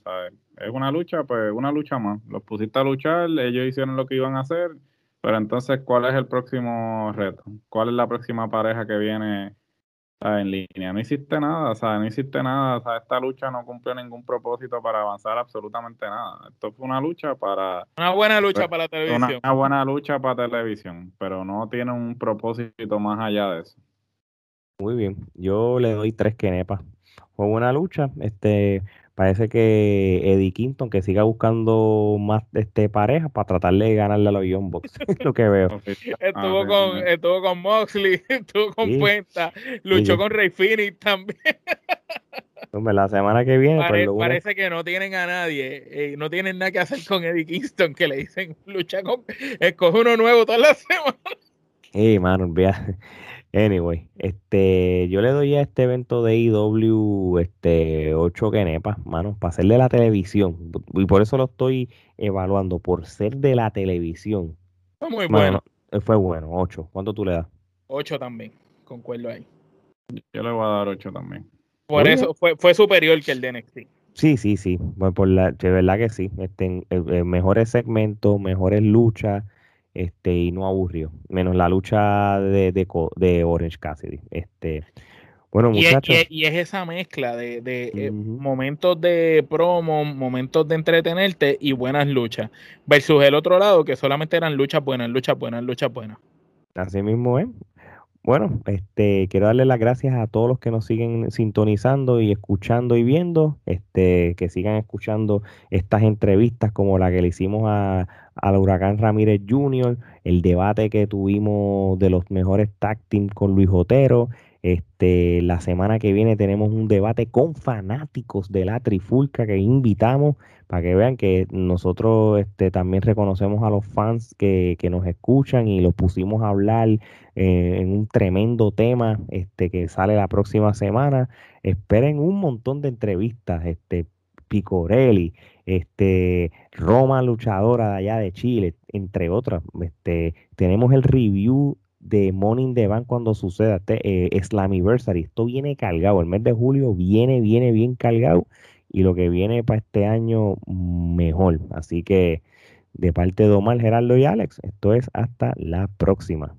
Es una lucha, pues una lucha más. Los pusiste a luchar, ellos hicieron lo que iban a hacer, pero entonces, ¿cuál es el próximo reto? ¿Cuál es la próxima pareja que viene en línea. No hiciste nada, o sea, no hiciste nada, o sea, esta lucha no cumplió ningún propósito para avanzar absolutamente nada. Esto fue una lucha para...
Una buena lucha para la televisión.
Una, buena lucha para televisión, pero no tiene un propósito más allá de eso.
Muy bien, yo le doy tres quenepas. Fue buena lucha, este, Parece que Eddie Quinton que siga buscando más este pareja para tratarle de ganarle a los Young Bucks. lo que veo.
estuvo, con, estuvo con Moxley, estuvo con Puenta, luchó con Rey Phoenix también.
la semana que viene.
Pues, parece que no tienen a nadie, eh, no tienen nada que hacer con Eddie Kingston, que le dicen lucha con, escoge uno nuevo todas las semanas.
Ey, mano, vea, Anyway, este, yo le doy a este evento de IW este, 8 quenepas, mano, para ser de la televisión. Y por eso lo estoy evaluando, por ser de la televisión.
Fue muy bueno.
Eh, fue bueno, 8. ¿Cuánto tú le das?
8 también, concuerdo ahí.
Yo le voy a dar 8 también.
Por eso fue, fue superior que el de NXT.
Sí, sí, sí. Bueno, por la, de verdad que sí. Este, mejores segmentos, mejores luchas este, y no aburrió, menos la lucha de, de, Orange Cassidy. Este, bueno, muchachos.
Y, es esa mezcla de, eh, momentos de promo, momentos de entretenerte y buenas luchas, versus el otro lado que solamente eran luchas buenas, luchas buenas, luchas buenas.
Así mismo es. Bueno, este, quiero darle las gracias a todos los que nos siguen sintonizando y escuchando y viendo, este, que sigan escuchando estas entrevistas como la que le hicimos a, al Huracán Ramírez Jr., el debate que tuvimos de los mejores tag team con Luis Otero. Este, la semana que viene tenemos un debate con fanáticos de la Trifulca que invitamos para que vean que nosotros este, también reconocemos a los fans que, que nos escuchan y los pusimos a hablar eh, en un tremendo tema este, que sale la próxima semana. Esperen un montón de entrevistas, este, Picorelli, este, Roma luchadora de allá de Chile, entre otras. Este, tenemos el review de Morning the Bank cuando suceda este, eh, Slammiversary. Esto viene cargado. El mes de julio viene, viene bien cargado. Y lo que viene para este año, mejor. Así que de parte de Omar, Gerardo y Alex, esto es hasta la próxima.